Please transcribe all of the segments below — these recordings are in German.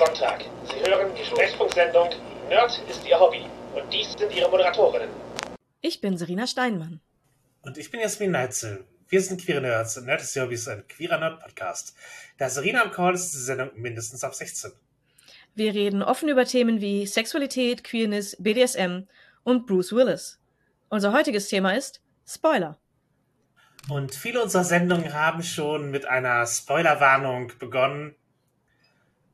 Sonntag. Sie hören die Sprechfunksendung Nerd ist Ihr Hobby. Und dies sind Ihre Moderatorinnen. Ich bin Serena Steinmann. Und ich bin Jasmin Neitzel. Wir sind Queere Nerds und Nerd ist Ihr Hobby ist ein queerer Nerd-Podcast. Da Serena am Call ist, ist die Sendung mindestens ab 16. Wir reden offen über Themen wie Sexualität, Queerness, BDSM und Bruce Willis. Unser heutiges Thema ist Spoiler. Und viele unserer Sendungen haben schon mit einer Spoilerwarnung begonnen.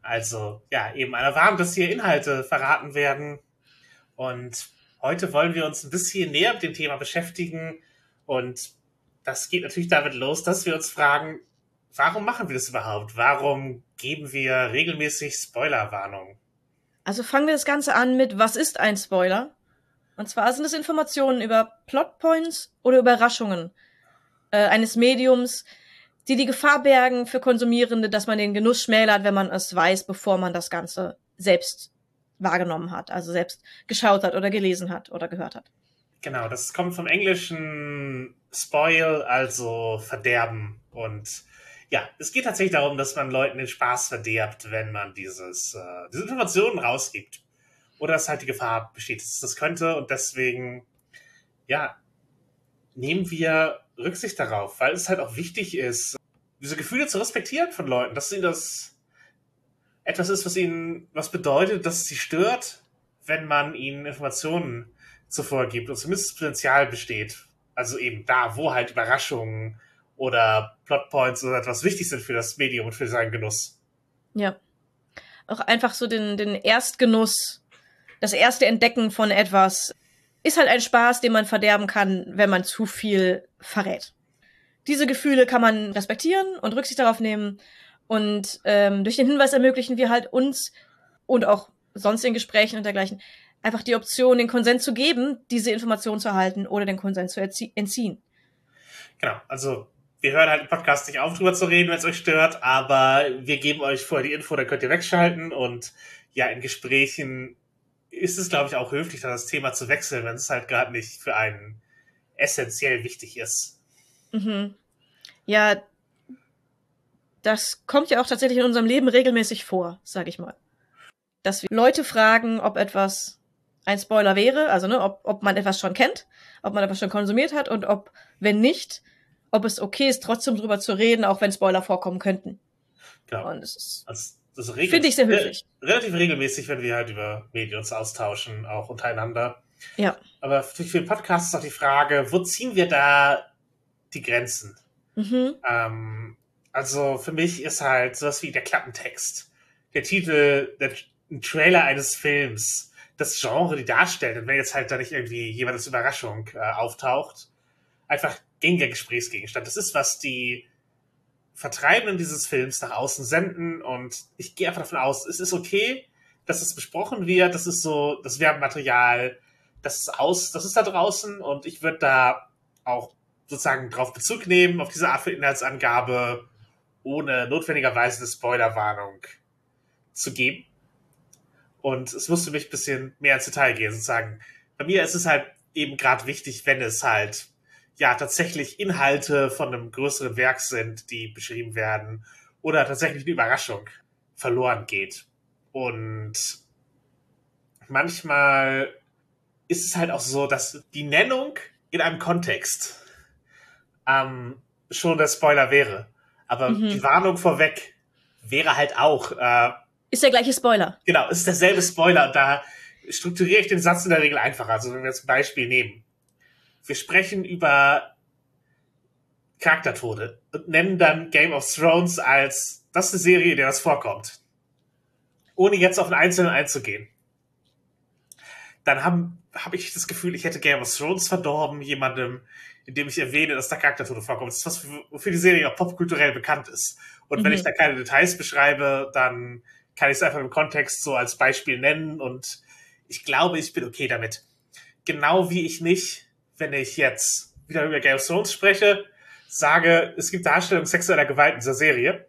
Also, ja, eben einer Warnung, dass hier Inhalte verraten werden. Und heute wollen wir uns ein bisschen näher mit dem Thema beschäftigen. Und das geht natürlich damit los, dass wir uns fragen, warum machen wir das überhaupt? Warum geben wir regelmäßig Spoilerwarnungen? Also fangen wir das Ganze an mit, was ist ein Spoiler? Und zwar sind es Informationen über Plotpoints oder Überraschungen äh, eines Mediums, die die Gefahr bergen für Konsumierende, dass man den Genuss schmälert, wenn man es weiß, bevor man das Ganze selbst wahrgenommen hat, also selbst geschaut hat oder gelesen hat oder gehört hat. Genau, das kommt vom englischen Spoil, also Verderben. Und ja, es geht tatsächlich darum, dass man Leuten den Spaß verderbt, wenn man dieses, äh, diese Informationen rausgibt. Oder dass halt die Gefahr besteht, dass das könnte. Und deswegen, ja, nehmen wir Rücksicht darauf, weil es halt auch wichtig ist, diese Gefühle zu respektieren von Leuten, dass sie das etwas ist, was ihnen was bedeutet, dass es sie stört, wenn man ihnen Informationen zuvor gibt und zumindest das Potenzial besteht. Also eben da, wo halt Überraschungen oder Plotpoints oder etwas wichtig sind für das Medium und für seinen Genuss. Ja. Auch einfach so den, den Erstgenuss, das erste Entdecken von etwas ist halt ein Spaß, den man verderben kann, wenn man zu viel verrät. Diese Gefühle kann man respektieren und Rücksicht darauf nehmen. Und ähm, durch den Hinweis ermöglichen wir halt uns und auch sonst in Gesprächen und dergleichen einfach die Option, den Konsens zu geben, diese Information zu erhalten oder den Konsens zu entziehen. Genau, also wir hören halt im Podcast nicht auf, drüber zu reden, wenn es euch stört, aber wir geben euch vorher die Info, dann könnt ihr wegschalten und ja, in Gesprächen ist es, glaube ich, auch höflich, das Thema zu wechseln, wenn es halt gerade nicht für einen essentiell wichtig ist. Mhm. Ja, das kommt ja auch tatsächlich in unserem Leben regelmäßig vor, sag ich mal. Dass wir Leute fragen, ob etwas ein Spoiler wäre, also ne, ob, ob man etwas schon kennt, ob man etwas schon konsumiert hat und ob, wenn nicht, ob es okay ist, trotzdem drüber zu reden, auch wenn Spoiler vorkommen könnten. Genau. Und es ist Also, das Finde ich sehr höflich. Re relativ regelmäßig, wenn wir halt über Medien uns austauschen, auch untereinander. Ja. Aber für, für den Podcast ist auch die Frage, wo ziehen wir da die Grenzen? Mhm. Ähm, also für mich ist halt sowas wie der Klappentext, der Titel, der ein Trailer eines Films, das Genre, die darstellt, und wenn jetzt halt da nicht irgendwie jemand als Überraschung äh, auftaucht, einfach gängiger Gesprächsgegenstand. Das ist, was die Vertreibenden dieses Films nach außen senden und ich gehe einfach davon aus, es ist okay, dass es besprochen wird, das ist so, das Werbematerial, das ist aus, das ist da draußen und ich würde da auch sozusagen drauf Bezug nehmen, auf diese Art von Inhaltsangabe, ohne notwendigerweise eine Spoilerwarnung zu geben. Und es muss für mich ein bisschen mehr ins Detail gehen, sozusagen. Bei mir ist es halt eben gerade wichtig, wenn es halt ja tatsächlich Inhalte von einem größeren Werk sind, die beschrieben werden, oder tatsächlich eine Überraschung verloren geht. Und manchmal ist es halt auch so, dass die Nennung in einem Kontext ähm, schon der Spoiler wäre. Aber Mhm. die Warnung vorweg wäre halt auch, äh, Ist der gleiche Spoiler. genau, ist derselbe Spoiler. Und da strukturiere ich den Satz in der Regel einfacher. Also wenn wir jetzt ein Beispiel nehmen. Wir sprechen über Charaktertode und nennen dann Game of Thrones als das ist eine Serie, in der das vorkommt. Ohne jetzt auf den Einzelnen einzugehen. Dann habe hab ich das Gefühl, ich hätte Game of Thrones verdorben, jemandem, indem ich erwähne, dass da Charaktertode vorkommen. Das ist was, wofür die Serie auch popkulturell bekannt ist. Und wenn Mhm. ich da keine Details beschreibe, dann kann ich es einfach im Kontext so als Beispiel nennen und ich glaube, ich bin okay damit. Genau wie ich nicht, wenn ich jetzt wieder über Game of Thrones spreche, sage, es gibt Darstellung sexueller Gewalt in dieser Serie,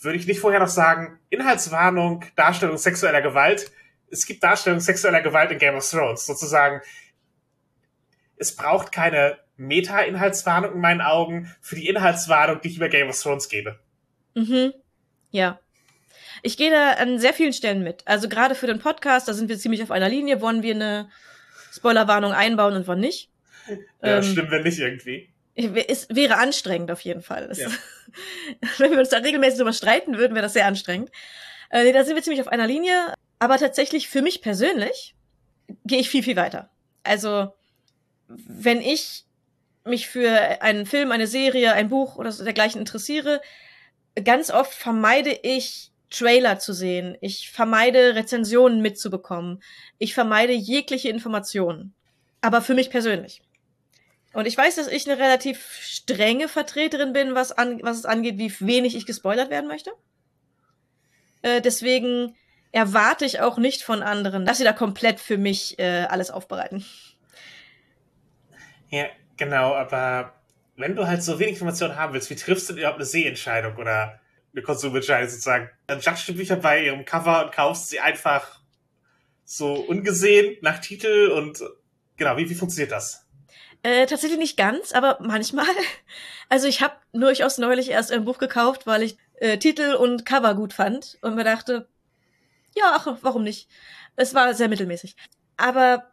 würde ich nicht vorher noch sagen, Inhaltswarnung, Darstellung sexueller Gewalt, es gibt Darstellung sexueller Gewalt in Game of Thrones, sozusagen. Es braucht keine Meta-Inhaltswarnung in meinen Augen für die Inhaltswarnung, die ich über Game of Thrones gebe. Mhm. Ja. Ich gehe da an sehr vielen Stellen mit. Also gerade für den Podcast, da sind wir ziemlich auf einer Linie, wollen wir eine Spoilerwarnung einbauen und wann nicht. Ja, ähm, stimmen wir nicht irgendwie. Es wäre anstrengend auf jeden Fall. Ja. wenn wir uns da regelmäßig drüber streiten würden, wäre das sehr anstrengend. Äh, da sind wir ziemlich auf einer Linie. Aber tatsächlich für mich persönlich gehe ich viel, viel weiter. Also, wenn ich mich für einen Film, eine Serie, ein Buch oder so dergleichen interessiere, ganz oft vermeide ich Trailer zu sehen. Ich vermeide Rezensionen mitzubekommen. Ich vermeide jegliche Informationen. Aber für mich persönlich. Und ich weiß, dass ich eine relativ strenge Vertreterin bin, was, an, was es angeht, wie wenig ich gespoilert werden möchte. Äh, deswegen erwarte ich auch nicht von anderen, dass sie da komplett für mich äh, alles aufbereiten. Ja, genau, aber wenn du halt so wenig Informationen haben willst, wie triffst du überhaupt eine Sehentscheidung oder eine Konsumentscheidung sozusagen? Dann judgst du Bücher bei ihrem Cover und kaufst sie einfach so ungesehen nach Titel und genau, wie, wie funktioniert das? Äh, tatsächlich nicht ganz, aber manchmal. Also ich habe durchaus neulich erst ein Buch gekauft, weil ich äh, Titel und Cover gut fand und mir dachte, ja, ach, warum nicht? Es war sehr mittelmäßig. Aber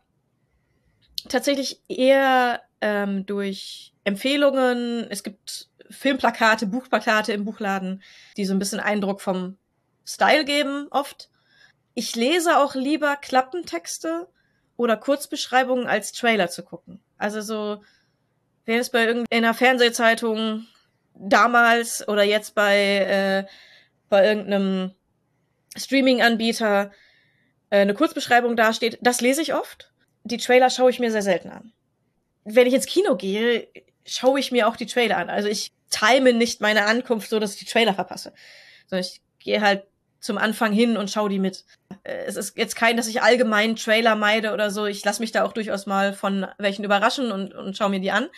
tatsächlich eher ähm, durch Empfehlungen. Es gibt Filmplakate, Buchplakate im Buchladen, die so ein bisschen Eindruck vom Style geben, oft. Ich lese auch lieber Klappentexte oder Kurzbeschreibungen als Trailer zu gucken. Also so, wenn es bei irgendeiner Fernsehzeitung damals oder jetzt bei, äh, bei irgendeinem Streaming-Anbieter äh, eine Kurzbeschreibung dasteht, das lese ich oft. Die Trailer schaue ich mir sehr selten an. Wenn ich ins Kino gehe, schaue ich mir auch die Trailer an. Also ich time nicht meine Ankunft so, dass ich die Trailer verpasse. Sondern ich gehe halt zum Anfang hin und schaue die mit. Äh, es ist jetzt kein, dass ich allgemein Trailer meide oder so. Ich lasse mich da auch durchaus mal von welchen überraschen und, und schaue mir die an.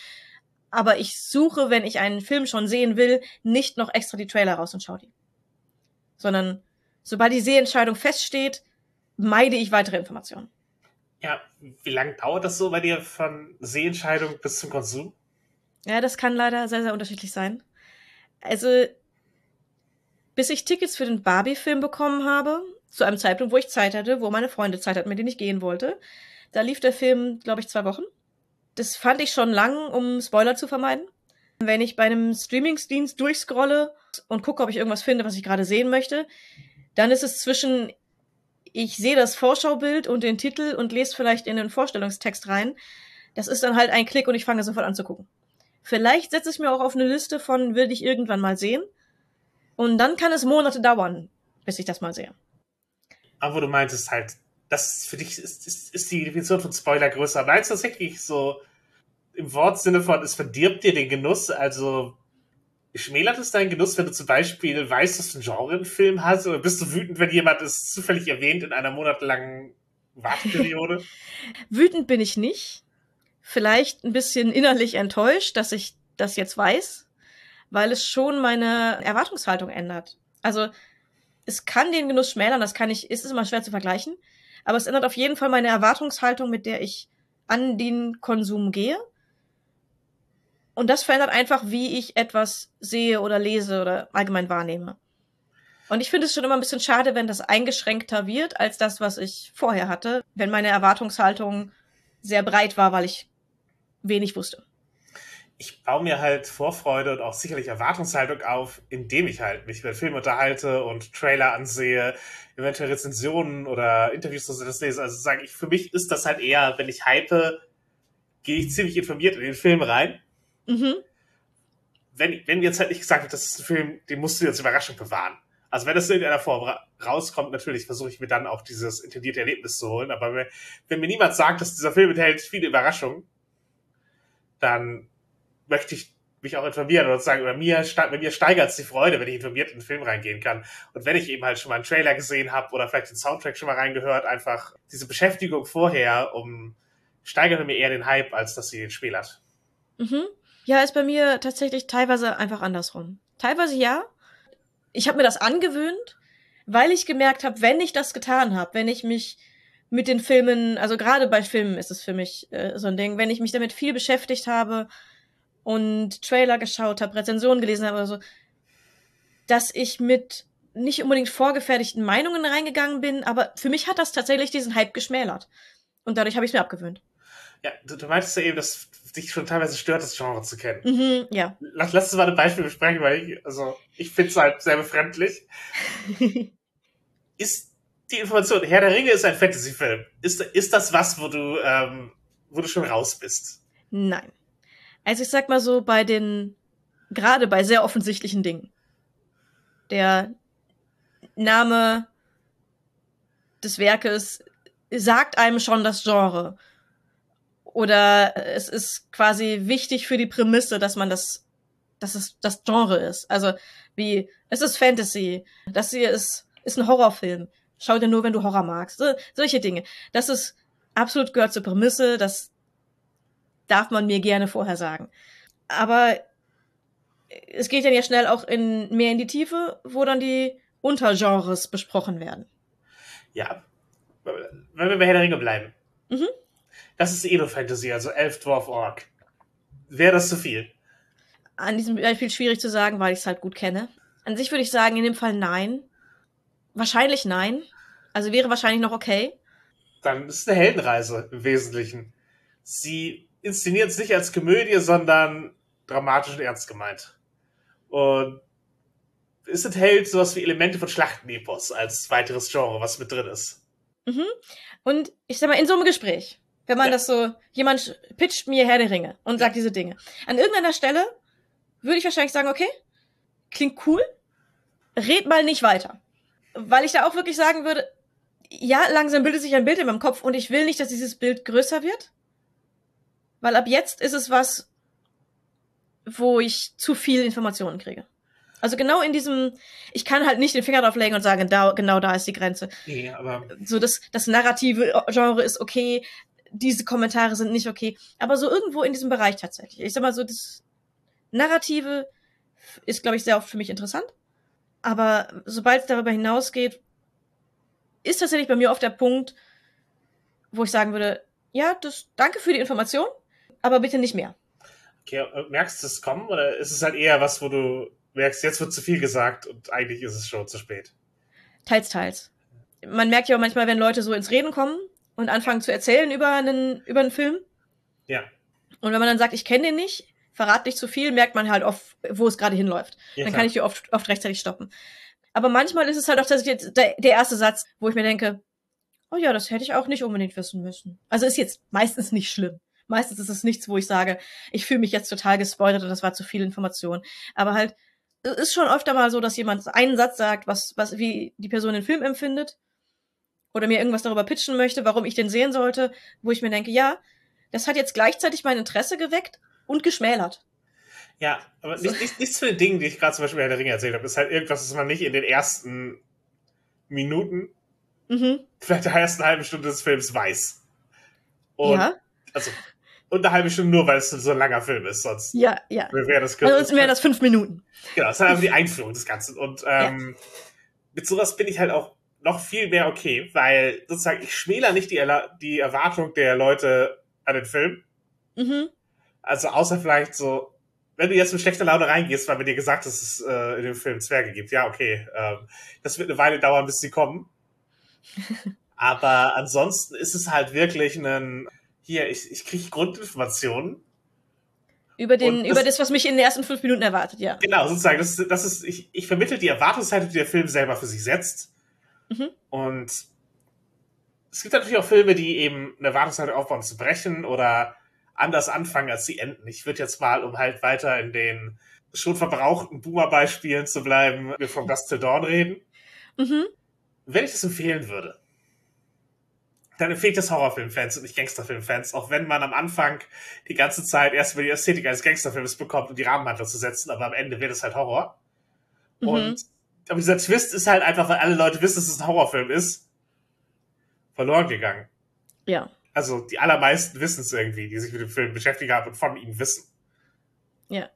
Aber ich suche, wenn ich einen Film schon sehen will, nicht noch extra die Trailer raus und schaue die. Sondern sobald die Sehentscheidung feststeht, meide ich weitere Informationen. Ja, wie lange dauert das so bei dir von Sehentscheidung bis zum Konsum? Ja, das kann leider sehr, sehr unterschiedlich sein. Also, bis ich Tickets für den Barbie-Film bekommen habe, zu einem Zeitpunkt, wo ich Zeit hatte, wo meine Freunde Zeit hatten, mit denen ich gehen wollte, da lief der Film, glaube ich, zwei Wochen. Das fand ich schon lang, um Spoiler zu vermeiden. Wenn ich bei einem Streamingsdienst durchscrolle und gucke, ob ich irgendwas finde, was ich gerade sehen möchte, dann ist es zwischen, ich sehe das Vorschaubild und den Titel und lese vielleicht in den Vorstellungstext rein. Das ist dann halt ein Klick und ich fange sofort an zu gucken. Vielleicht setze ich mir auch auf eine Liste von, will ich irgendwann mal sehen. Und dann kann es Monate dauern, bis ich das mal sehe. Aber du meintest halt, das für dich ist, ist, ist die Definition von Spoiler größer. Meinst du tatsächlich so im Wortsinne von, es verdirbt dir den Genuss? Also schmälert es deinen Genuss, wenn du zum Beispiel weißt, dass du einen Genrefilm hast? Oder bist du wütend, wenn jemand es zufällig erwähnt in einer monatelangen Warteperiode? wütend bin ich nicht. Vielleicht ein bisschen innerlich enttäuscht, dass ich das jetzt weiß, weil es schon meine Erwartungshaltung ändert. Also es kann den Genuss schmälern, das kann ich, ist es immer schwer zu vergleichen, aber es ändert auf jeden Fall meine Erwartungshaltung, mit der ich an den Konsum gehe. Und das verändert einfach, wie ich etwas sehe oder lese oder allgemein wahrnehme. Und ich finde es schon immer ein bisschen schade, wenn das eingeschränkter wird als das, was ich vorher hatte, wenn meine Erwartungshaltung sehr breit war, weil ich wenig wusste. Ich baue mir halt Vorfreude und auch sicherlich Erwartungshaltung auf, indem ich halt mich über Filme unterhalte und Trailer ansehe, eventuell Rezensionen oder Interviews oder das lese. Also sage ich, für mich ist das halt eher, wenn ich hype, gehe ich ziemlich informiert in den Film rein Mhm. Wenn, wenn jetzt halt nicht gesagt wird, das ist ein Film, den musst du jetzt Überraschung bewahren. Also wenn das in irgendeiner Form ra rauskommt, natürlich versuche ich mir dann auch dieses intendierte Erlebnis zu holen. Aber wenn, wenn mir niemand sagt, dass dieser Film enthält viele Überraschungen, dann möchte ich mich auch informieren oder sagen, bei mir, bei mir steigert es die Freude, wenn ich informiert in den Film reingehen kann. Und wenn ich eben halt schon mal einen Trailer gesehen habe oder vielleicht den Soundtrack schon mal reingehört, einfach diese Beschäftigung vorher, um steigert mir eher den Hype, als dass sie den Spiel hat. Mhm. Ja, ist bei mir tatsächlich teilweise einfach andersrum. Teilweise ja. Ich habe mir das angewöhnt, weil ich gemerkt habe, wenn ich das getan habe, wenn ich mich mit den Filmen, also gerade bei Filmen ist es für mich äh, so ein Ding, wenn ich mich damit viel beschäftigt habe und Trailer geschaut habe, Rezensionen gelesen habe oder so, dass ich mit nicht unbedingt vorgefertigten Meinungen reingegangen bin, aber für mich hat das tatsächlich diesen Hype geschmälert. Und dadurch habe ich es mir abgewöhnt. Ja, du, du meintest ja eben, dass dich schon teilweise stört, das Genre zu kennen. Mhm, ja. Lass, lass uns mal ein Beispiel besprechen, weil ich, also, ich finde es halt sehr befremdlich. ist die Information, Herr der Ringe ist ein Fantasy-Film. Ist, ist das was, wo du, ähm, wo du schon raus bist? Nein. Also ich sag mal so, bei den, gerade bei sehr offensichtlichen Dingen. Der Name des Werkes sagt einem schon das Genre. Oder es ist quasi wichtig für die Prämisse, dass man das, dass es das Genre ist. Also wie, es ist Fantasy, das hier ist, ist ein Horrorfilm. Schau dir nur, wenn du Horror magst. So, solche Dinge. Das ist absolut gehört zur Prämisse, das darf man mir gerne vorher sagen. Aber es geht dann ja schnell auch in mehr in die Tiefe, wo dann die Untergenres besprochen werden. Ja, wenn wir bei Herr der Ringe bleiben. Mhm. Das ist Edo-Fantasy, also Elf, Dwarf, Ork. Wäre das zu viel? An diesem Beispiel schwierig zu sagen, weil ich es halt gut kenne. An sich würde ich sagen, in dem Fall nein. Wahrscheinlich nein. Also wäre wahrscheinlich noch okay. Dann ist es eine Heldenreise im Wesentlichen. Sie inszeniert es nicht als Komödie, sondern dramatisch und ernst gemeint. Und es enthält sowas wie Elemente von Schlachtenepos als weiteres Genre, was mit drin ist. Mhm. Und ich sag mal, in so einem Gespräch, wenn man ja. das so, jemand pitcht mir Herr der Ringe und sagt diese Dinge. An irgendeiner Stelle würde ich wahrscheinlich sagen, okay, klingt cool, red mal nicht weiter. Weil ich da auch wirklich sagen würde, ja, langsam bildet sich ein Bild in meinem Kopf und ich will nicht, dass dieses Bild größer wird. Weil ab jetzt ist es was, wo ich zu viel Informationen kriege. Also genau in diesem, ich kann halt nicht den Finger drauf legen und sagen, da, genau da ist die Grenze. Nee, aber. So, das, das narrative Genre ist okay, diese Kommentare sind nicht okay. Aber so irgendwo in diesem Bereich tatsächlich. Ich sag mal so, das Narrative ist, glaube ich, sehr oft für mich interessant. Aber sobald es darüber hinausgeht, ist tatsächlich bei mir oft der Punkt, wo ich sagen würde, ja, das, danke für die Information, aber bitte nicht mehr. Okay, äh, merkst du es kommen oder ist es halt eher was, wo du merkst, jetzt wird zu viel gesagt und eigentlich ist es schon zu spät? Teils, teils. Man merkt ja auch manchmal, wenn Leute so ins Reden kommen und anfangen zu erzählen über einen, über einen Film. Ja. Und wenn man dann sagt, ich kenne den nicht, verrat nicht zu viel, merkt man halt oft, wo es gerade hinläuft. Ja, dann kann ich die oft, oft rechtzeitig stoppen. Aber manchmal ist es halt auch tatsächlich der, der erste Satz, wo ich mir denke, oh ja, das hätte ich auch nicht unbedingt wissen müssen. Also ist jetzt meistens nicht schlimm. Meistens ist es nichts, wo ich sage, ich fühle mich jetzt total gespoilert und das war zu viel Information. Aber halt, es ist schon öfter mal so, dass jemand einen Satz sagt, was, was, wie die Person den Film empfindet. Oder mir irgendwas darüber pitchen möchte, warum ich den sehen sollte, wo ich mir denke, ja, das hat jetzt gleichzeitig mein Interesse geweckt und geschmälert. Ja, aber nicht, nicht, nichts für den Dingen, die ich gerade zum Beispiel bei der Ringe erzählt habe, ist halt irgendwas, was man nicht in den ersten Minuten, mhm. vielleicht der ersten halben Stunde des Films weiß. Und ja. Also, und eine halbe Stunde nur, weil es so ein langer Film ist, sonst ja, ja. wäre das kürzer. Also wäre das fünf Minuten. Genau, das ist halt einfach die Einführung des Ganzen. Und ähm, ja. mit sowas bin ich halt auch noch viel mehr okay, weil sozusagen ich schmäler nicht die, die Erwartung der Leute an den Film. Mhm. Also außer vielleicht so, wenn du jetzt mit schlechter Laune reingehst, weil mir dir gesagt ist, dass es äh, in dem Film Zwerge gibt. Ja, okay. Ähm, das wird eine Weile dauern, bis sie kommen. Aber ansonsten ist es halt wirklich ein hier, ich, ich kriege Grundinformationen. Über, den, das, über das, was mich in den ersten fünf Minuten erwartet, ja. Genau, sozusagen. Das, das ist, ich, ich vermittle die Erwartungshaltung, die der Film selber für sich setzt. Mhm. Und es gibt natürlich auch Filme, die eben eine Erwartungshaltung aufbauen zu brechen oder anders anfangen, als sie enden. Ich würde jetzt mal, um halt weiter in den schon verbrauchten Boomer-Beispielen zu bleiben, wir vom Dust Till Dawn reden. Mhm. Wenn ich das empfehlen würde, dann empfehle ich das Horrorfilmfans und nicht Gangsterfilmfans, auch wenn man am Anfang die ganze Zeit erst über die Ästhetik eines Gangsterfilms bekommt, um die Rahmenhandlung zu setzen, aber am Ende wird es halt Horror. Mhm. Und aber dieser Twist ist halt einfach, weil alle Leute wissen, dass es ein Horrorfilm ist, verloren gegangen. Ja. Also die allermeisten wissen es irgendwie, die sich mit dem Film beschäftigt haben und von ihm wissen. Ja.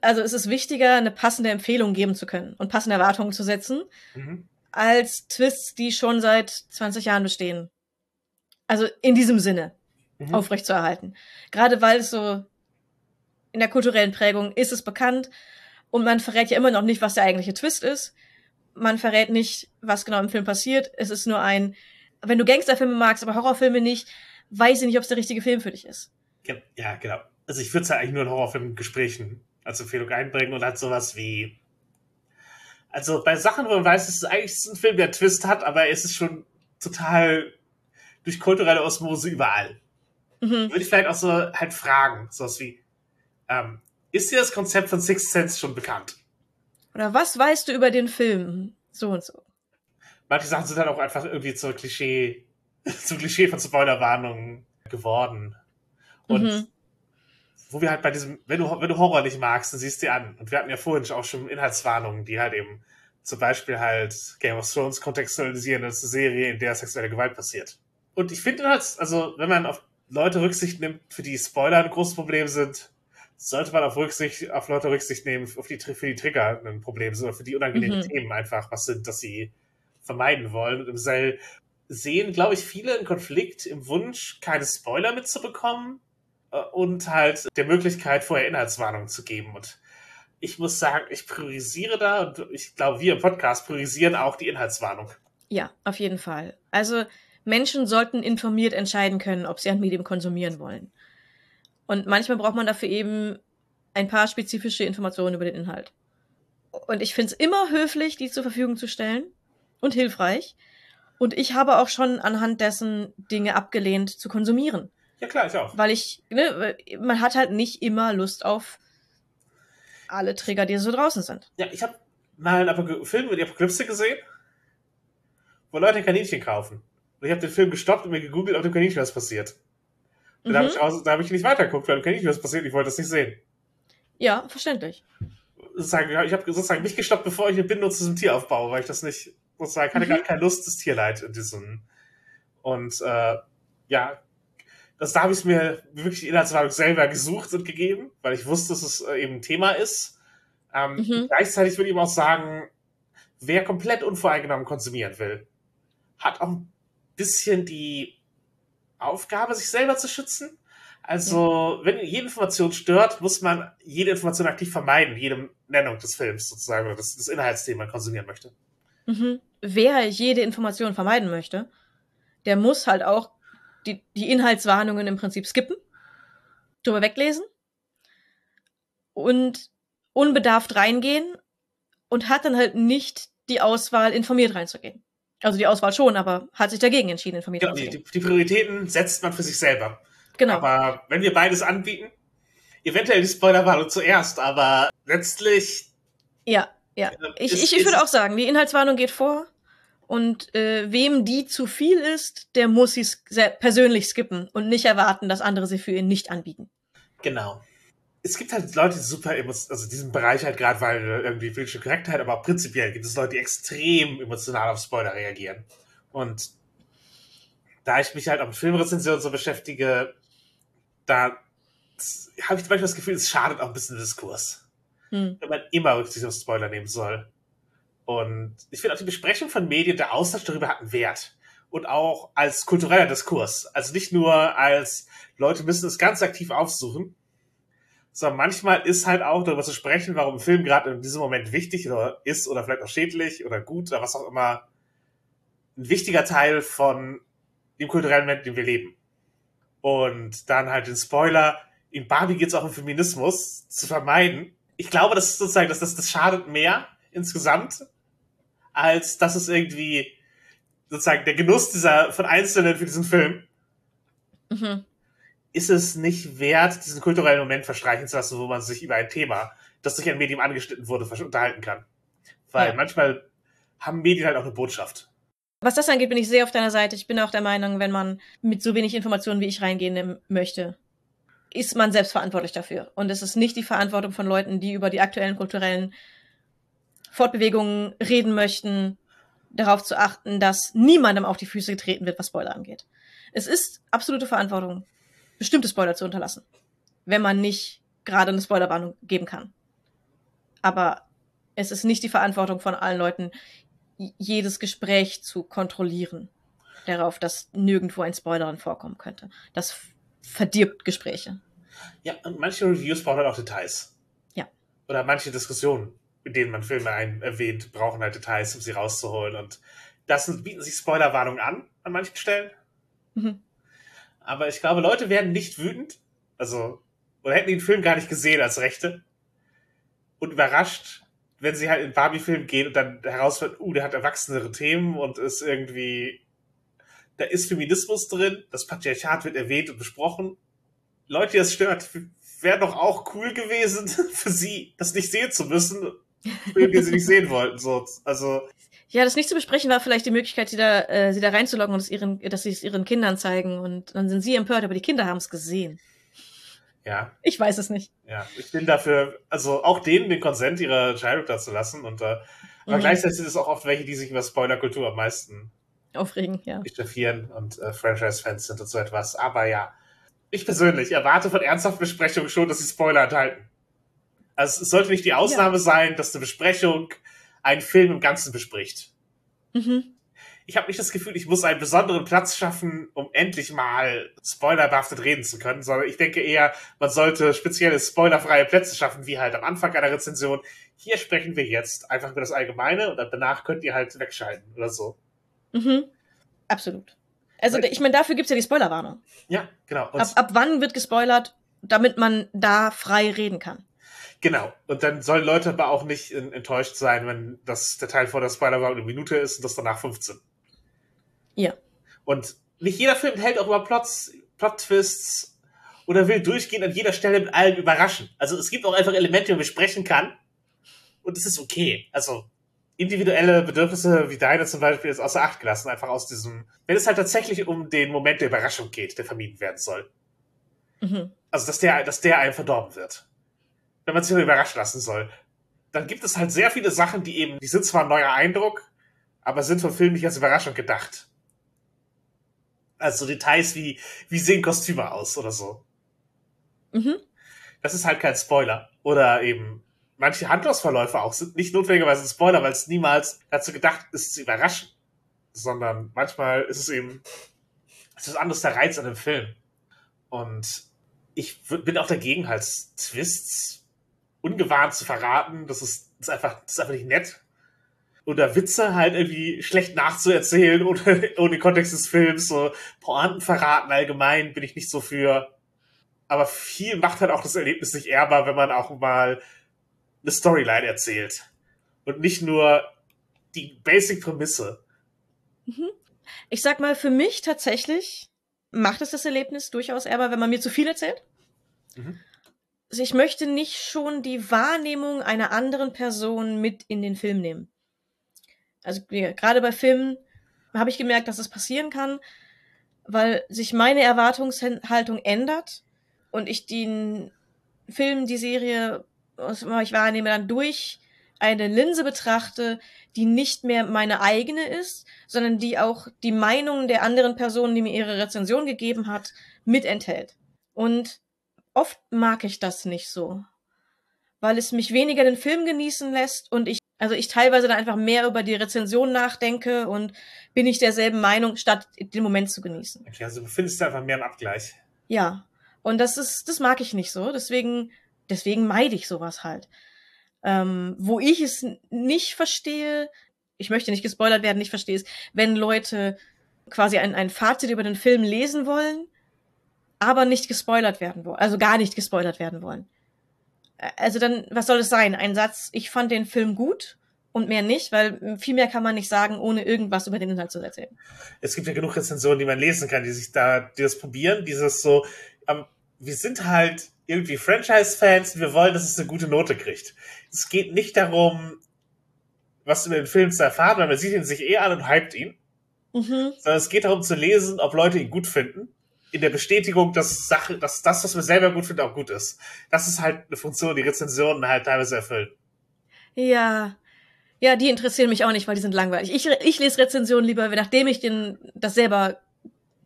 Also es ist wichtiger, eine passende Empfehlung geben zu können und passende Erwartungen zu setzen, mhm. als Twists, die schon seit 20 Jahren bestehen also in diesem Sinne mhm. aufrechtzuerhalten. Gerade weil es so in der kulturellen Prägung ist es bekannt und man verrät ja immer noch nicht, was der eigentliche Twist ist. man verrät nicht, was genau im Film passiert. Es ist nur ein, wenn du Gangsterfilme magst, aber Horrorfilme nicht, weiß ich nicht, ob es der richtige Film für dich ist. Ja, genau. Also ich würde es ja eigentlich nur in Horrorfilmgesprächen als Empfehlung einbringen und halt sowas wie. Also bei Sachen, wo man weiß, es ist eigentlich ein Film, der Twist hat, aber es ist schon total durch kulturelle Osmose überall. Mhm. Würde ich vielleicht auch so halt fragen, sowas wie, ähm, ist dir das Konzept von Sixth Sense schon bekannt? Oder was weißt du über den Film? So und so. Manche Sachen sind dann auch einfach irgendwie zur Klischee, zum Klischee von Spoilerwarnungen geworden. Und mhm. wo wir halt bei diesem, wenn du, wenn du Horror nicht magst, dann siehst du dir an. Und wir hatten ja vorhin auch schon Inhaltswarnungen, die halt eben zum Beispiel halt Game of Thrones kontextualisieren als eine Serie, in der sexuelle Gewalt passiert. Und ich finde halt, also wenn man auf Leute Rücksicht nimmt, für die Spoiler ein großes Problem sind, sollte man auf Rücksicht, auf Leute Rücksicht nehmen, auf die, für die Trigger ein Problem sind, oder für die unangenehmen mhm. Themen einfach was sind, dass sie vermeiden wollen. Und im Seil sehen, glaube ich, viele einen Konflikt im Wunsch, keine Spoiler mitzubekommen äh, und halt der Möglichkeit, vorher Inhaltswarnungen zu geben. Und ich muss sagen, ich priorisiere da und ich glaube, wir im Podcast priorisieren auch die Inhaltswarnung. Ja, auf jeden Fall. Also Menschen sollten informiert entscheiden können, ob sie ein Medium konsumieren wollen. Und manchmal braucht man dafür eben ein paar spezifische Informationen über den Inhalt. Und ich finde es immer höflich, die zur Verfügung zu stellen und hilfreich. Und ich habe auch schon anhand dessen Dinge abgelehnt zu konsumieren. Ja klar, ich auch. Weil ich, ne, man hat halt nicht immer Lust auf alle Trigger, die so draußen sind. Ja, ich habe mal einen Film über die Apokalypse gesehen, wo Leute Kaninchen kaufen. Und ich habe den Film gestoppt und mir gegoogelt, ob dem Kaninchen was passiert. Und mhm. da habe ich, hab ich nicht weitergeguckt, weil dem Kaninchen was passiert, ich wollte das nicht sehen. Ja, verständlich. Sozusagen, ich habe sozusagen mich gestoppt, bevor ich eine Bindung zu diesem Tier aufbaue, weil ich das nicht, sozusagen, hatte mhm. gar keine Lust, das Tierleid in diesem. Und äh, ja, das, da habe ich mir wirklich die Inhaltswarnung selber gesucht und gegeben, weil ich wusste, dass es äh, eben ein Thema ist. Ähm, mhm. Gleichzeitig würde ich auch sagen, wer komplett unvoreingenommen konsumieren will, hat auch ein bisschen die Aufgabe, sich selber zu schützen. Also, wenn jede Information stört, muss man jede Information aktiv vermeiden, jede Nennung des Films sozusagen oder des, des Inhalts, den man konsumieren möchte. Mhm. Wer jede Information vermeiden möchte, der muss halt auch die, die Inhaltswarnungen im Prinzip skippen, drüber weglesen und unbedarft reingehen und hat dann halt nicht die Auswahl, informiert reinzugehen. Also die Auswahl schon, aber hat sich dagegen entschieden, informiert genau, die, die Prioritäten setzt man für sich selber. Genau. Aber wenn wir beides anbieten, eventuell die Spoilerwarnung zuerst, aber letztlich. Ja, ja. Äh, ich, ich, ich würde auch sagen, die Inhaltswarnung geht vor. Und äh, wem die zu viel ist, der muss sie persönlich skippen und nicht erwarten, dass andere sie für ihn nicht anbieten. Genau. Es gibt halt Leute, die super, also diesen Bereich halt gerade, weil irgendwie politische Korrektheit, aber prinzipiell gibt es Leute, die extrem emotional auf Spoiler reagieren. Und da ich mich halt auch mit Filmrezensionen so beschäftige, da habe ich manchmal das Gefühl, es schadet auch ein bisschen den Diskurs. Hm. Wenn man immer Rücksicht auf Spoiler nehmen soll. Und ich finde auch die Besprechung von Medien, der Austausch darüber hat einen Wert. Und auch als kultureller Diskurs. Also nicht nur als Leute müssen es ganz aktiv aufsuchen, sondern manchmal ist halt auch darüber zu sprechen, warum ein Film gerade in diesem Moment wichtig oder ist oder vielleicht auch schädlich oder gut oder was auch immer ein wichtiger Teil von dem kulturellen Moment, in dem wir leben. Und dann halt den Spoiler, in Barbie geht es auch um Feminismus, zu vermeiden. Ich glaube, das ist sozusagen, dass das, das schadet mehr insgesamt, als dass es irgendwie sozusagen der Genuss dieser von Einzelnen für diesen Film mhm. ist es nicht wert, diesen kulturellen Moment verstreichen zu lassen, wo man sich über ein Thema, das durch ein Medium angeschnitten wurde, unterhalten kann. Weil ja. manchmal haben Medien halt auch eine Botschaft. Was das angeht, bin ich sehr auf deiner Seite. Ich bin auch der Meinung, wenn man mit so wenig Informationen wie ich reingehen möchte, ist man selbst verantwortlich dafür. Und es ist nicht die Verantwortung von Leuten, die über die aktuellen kulturellen Fortbewegungen reden möchten, darauf zu achten, dass niemandem auf die Füße getreten wird, was Spoiler angeht. Es ist absolute Verantwortung, bestimmte Spoiler zu unterlassen, wenn man nicht gerade eine Spoilerwarnung geben kann. Aber es ist nicht die Verantwortung von allen Leuten, jedes Gespräch zu kontrollieren, darauf, dass nirgendwo ein Spoiler vorkommen könnte. Das verdirbt Gespräche. Ja, und manche Reviews brauchen halt auch Details. Ja. Oder manche Diskussionen in denen man Filme ein erwähnt, brauchen halt Details, um sie rauszuholen. Und das bieten sich Spoilerwarnungen an, an manchen Stellen. Mhm. Aber ich glaube, Leute werden nicht wütend, also, oder hätten den Film gar nicht gesehen als Rechte. Und überrascht, wenn sie halt in Barbie-Film gehen und dann herausfinden, uh, der hat erwachsenere Themen und ist irgendwie, da ist Feminismus drin, das Patriarchat wird erwähnt und besprochen. Leute, die das stört, wäre doch auch cool gewesen für sie, das nicht sehen zu müssen, den sie nicht sehen wollten. So, also ja, das nicht zu besprechen war vielleicht die Möglichkeit, sie da, äh, sie da reinzuloggen und es ihren, dass sie es ihren Kindern zeigen und dann sind sie empört, aber die Kinder haben es gesehen. Ja. Ich weiß es nicht. Ja, ich bin dafür, also auch denen den Konsent ihrer Entscheidung dazu lassen und äh, aber mhm. gleichzeitig sind es auch oft welche, die sich über Spoilerkultur am meisten aufregen, ja. Echauffieren und äh, Franchise-Fans sind und so etwas. Aber ja, ich persönlich erwarte von ernsthaften Besprechungen schon, dass sie Spoiler enthalten. Also es sollte nicht die Ausnahme ja. sein, dass eine Besprechung einen Film im Ganzen bespricht. Mhm. Ich habe nicht das Gefühl, ich muss einen besonderen Platz schaffen, um endlich mal spoilerbehaftet reden zu können, sondern ich denke eher, man sollte spezielle spoilerfreie Plätze schaffen, wie halt am Anfang einer Rezension. Hier sprechen wir jetzt einfach über das Allgemeine und danach könnt ihr halt wegschalten oder so. Mhm. Absolut. Also ich meine, dafür gibt's ja die Spoilerwarnung. Ja, genau. Ab, ab wann wird gespoilert, damit man da frei reden kann? Genau. Und dann sollen Leute aber auch nicht enttäuscht sein, wenn das der Teil vor der Spoilerwarnung eine Minute ist und das danach 15. Ja. Und nicht jeder Film hält auch über Plots, Plot-Twists oder will durchgehend an jeder Stelle mit allem überraschen. Also es gibt auch einfach Elemente, die man besprechen kann. Und es ist okay. Also individuelle Bedürfnisse wie deine zum Beispiel ist außer Acht gelassen, einfach aus diesem, wenn es halt tatsächlich um den Moment der Überraschung geht, der vermieden werden soll. Mhm. Also, dass der, dass der einem verdorben wird. Wenn man sich nur überraschen lassen soll. Dann gibt es halt sehr viele Sachen, die eben, die sind zwar ein neuer Eindruck, aber sind vom Film nicht als Überraschung gedacht. Also Details wie, wie sehen Kostüme aus oder so. Mhm. Das ist halt kein Spoiler. Oder eben manche Handlungsverläufe auch sind nicht notwendigerweise ein Spoiler, weil es niemals dazu gedacht ist, zu überraschen. Sondern manchmal ist es eben, es ist anders der Reiz an dem Film. Und ich bin auch dagegen, halt Twists ungewarnt zu verraten. Das ist, das ist einfach, das ist einfach nicht nett. Oder Witze halt irgendwie schlecht nachzuerzählen ohne, ohne Kontext des Films. So Pointen verraten allgemein bin ich nicht so für. Aber viel macht halt auch das Erlebnis nicht ehrbar, wenn man auch mal eine Storyline erzählt. Und nicht nur die Basic-Prämisse. Mhm. Ich sag mal, für mich tatsächlich macht es das Erlebnis durchaus ehrbar, wenn man mir zu viel erzählt. Mhm. Also ich möchte nicht schon die Wahrnehmung einer anderen Person mit in den Film nehmen. Also gerade bei Filmen habe ich gemerkt, dass es das passieren kann, weil sich meine Erwartungshaltung ändert und ich den Film, die Serie was immer ich wahrnehme, dann durch eine Linse betrachte, die nicht mehr meine eigene ist, sondern die auch die Meinung der anderen Personen, die mir ihre Rezension gegeben hat, mit enthält. Und oft mag ich das nicht so, weil es mich weniger den Film genießen lässt und ich, also ich teilweise dann einfach mehr über die Rezension nachdenke und bin ich derselben Meinung, statt den Moment zu genießen. Okay, also du findest einfach mehr im Abgleich. Ja. Und das ist, das mag ich nicht so. Deswegen deswegen meide ich sowas halt. Ähm, wo ich es nicht verstehe, ich möchte nicht gespoilert werden, nicht verstehe es, wenn Leute quasi ein, ein Fazit über den Film lesen wollen, aber nicht gespoilert werden wollen, also gar nicht gespoilert werden wollen. Also dann, was soll es sein? Ein Satz, ich fand den Film gut und mehr nicht, weil viel mehr kann man nicht sagen, ohne irgendwas über den Inhalt zu erzählen. Es gibt ja genug Rezensionen, die man lesen kann, die sich da, die das probieren, dieses so, ähm, wir sind halt irgendwie Franchise-Fans, wir wollen, dass es eine gute Note kriegt. Es geht nicht darum, was über den Film zu erfahren, weil man sieht ihn sich eh an und hypt ihn. Mhm. Sondern es geht darum zu lesen, ob Leute ihn gut finden. In der Bestätigung, dass Sache, dass das, was man selber gut findet, auch gut ist. Das ist halt eine Funktion, die Rezensionen halt teilweise erfüllen. Ja. Ja, die interessieren mich auch nicht, weil die sind langweilig. Ich, ich lese Rezensionen lieber, nachdem ich den, das selber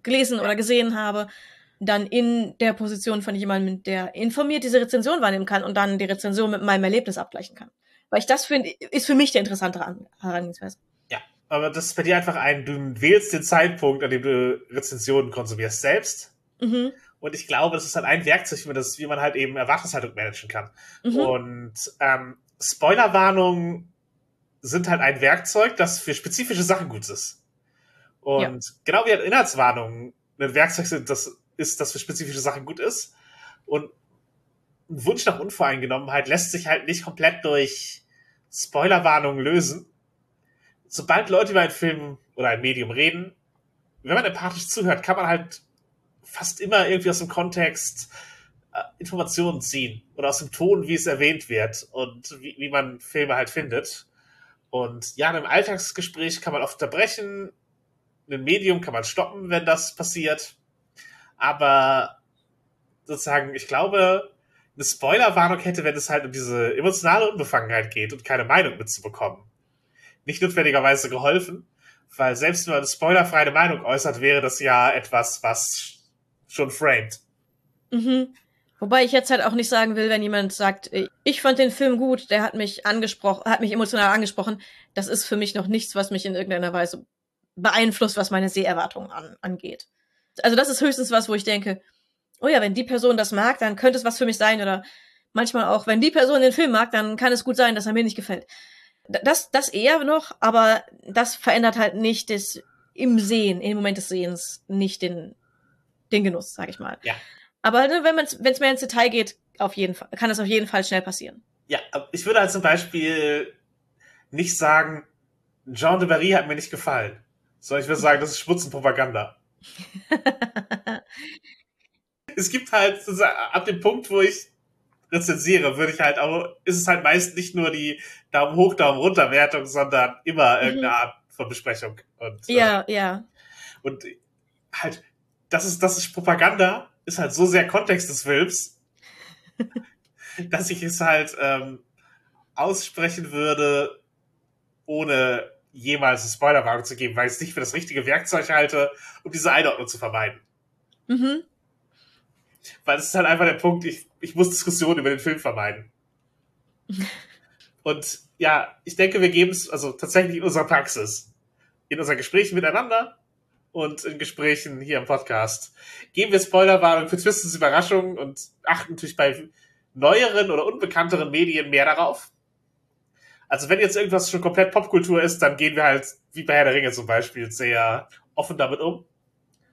gelesen oder gesehen habe, dann in der Position von jemandem, der informiert diese Rezension wahrnehmen kann und dann die Rezension mit meinem Erlebnis abgleichen kann. Weil ich das finde, ist für mich der interessantere Herangehensweise. Ja, aber das ist bei dir einfach ein, du wählst den Zeitpunkt, an dem du Rezensionen konsumierst selbst. Mhm. Und ich glaube, das ist halt ein Werkzeug, wie man, das, wie man halt eben Erwartungshaltung managen kann. Mhm. Und ähm, Spoilerwarnungen sind halt ein Werkzeug, das für spezifische Sachen gut ist. Und ja. genau wie halt Inhaltswarnungen ein Werkzeug sind, das ist, das für spezifische Sachen gut ist. Und ein Wunsch nach Unvoreingenommenheit lässt sich halt nicht komplett durch Spoilerwarnungen lösen. Sobald Leute über einen Film oder ein Medium reden, wenn man empathisch zuhört, kann man halt fast immer irgendwie aus dem Kontext äh, Informationen ziehen oder aus dem Ton, wie es erwähnt wird und wie, wie man Filme halt findet. Und ja, in einem Alltagsgespräch kann man oft unterbrechen, ein Medium kann man stoppen, wenn das passiert. Aber sozusagen, ich glaube, eine Spoilerwarnung hätte, wenn es halt um diese emotionale Unbefangenheit geht und keine Meinung mitzubekommen. Nicht notwendigerweise geholfen, weil selbst wenn man eine spoilerfreie Meinung äußert, wäre das ja etwas, was schon framed. Mhm. Wobei ich jetzt halt auch nicht sagen will, wenn jemand sagt, äh, ich fand den Film gut, der hat mich angesprochen, hat mich emotional angesprochen. Das ist für mich noch nichts, was mich in irgendeiner Weise beeinflusst, was meine Seherwartungen an, angeht. Also das ist höchstens was, wo ich denke, oh ja, wenn die Person das mag, dann könnte es was für mich sein oder manchmal auch, wenn die Person den Film mag, dann kann es gut sein, dass er mir nicht gefällt. Das, das eher noch, aber das verändert halt nicht das im Sehen, im Moment des Sehens, nicht den, den Genuss, sag ich mal. Ja. Aber ne, wenn es mehr ins Detail geht, auf jeden Fall, kann es auf jeden Fall schnell passieren. Ja, ich würde halt zum Beispiel nicht sagen, Jean de Barry hat mir nicht gefallen. Sondern ich würde sagen, das ist Schmutzenpropaganda. Es gibt halt, ab dem Punkt, wo ich rezensiere, würde ich halt auch, ist es halt meist nicht nur die Daumen hoch, Daumen runter Wertung, sondern immer mhm. irgendeine Art von Besprechung. Und, ja, äh, ja. Und halt, das ist, das ist Propaganda, ist halt so sehr Kontext des Films, dass ich es halt ähm, aussprechen würde, ohne jemals eine Spoilerwarnung zu geben, weil ich es nicht für das richtige Werkzeug halte, um diese Einordnung zu vermeiden. Mhm. Weil es ist halt einfach der Punkt, ich, ich muss Diskussionen über den Film vermeiden. Und ja, ich denke, wir geben es also tatsächlich in unserer Praxis, in unseren Gesprächen miteinander und in Gesprächen hier im Podcast, geben wir Spoilerwarnung für Twists Überraschungen und achten natürlich bei neueren oder unbekannteren Medien mehr darauf. Also wenn jetzt irgendwas schon komplett Popkultur ist, dann gehen wir halt, wie bei Herr der Ringe zum Beispiel, sehr offen damit um.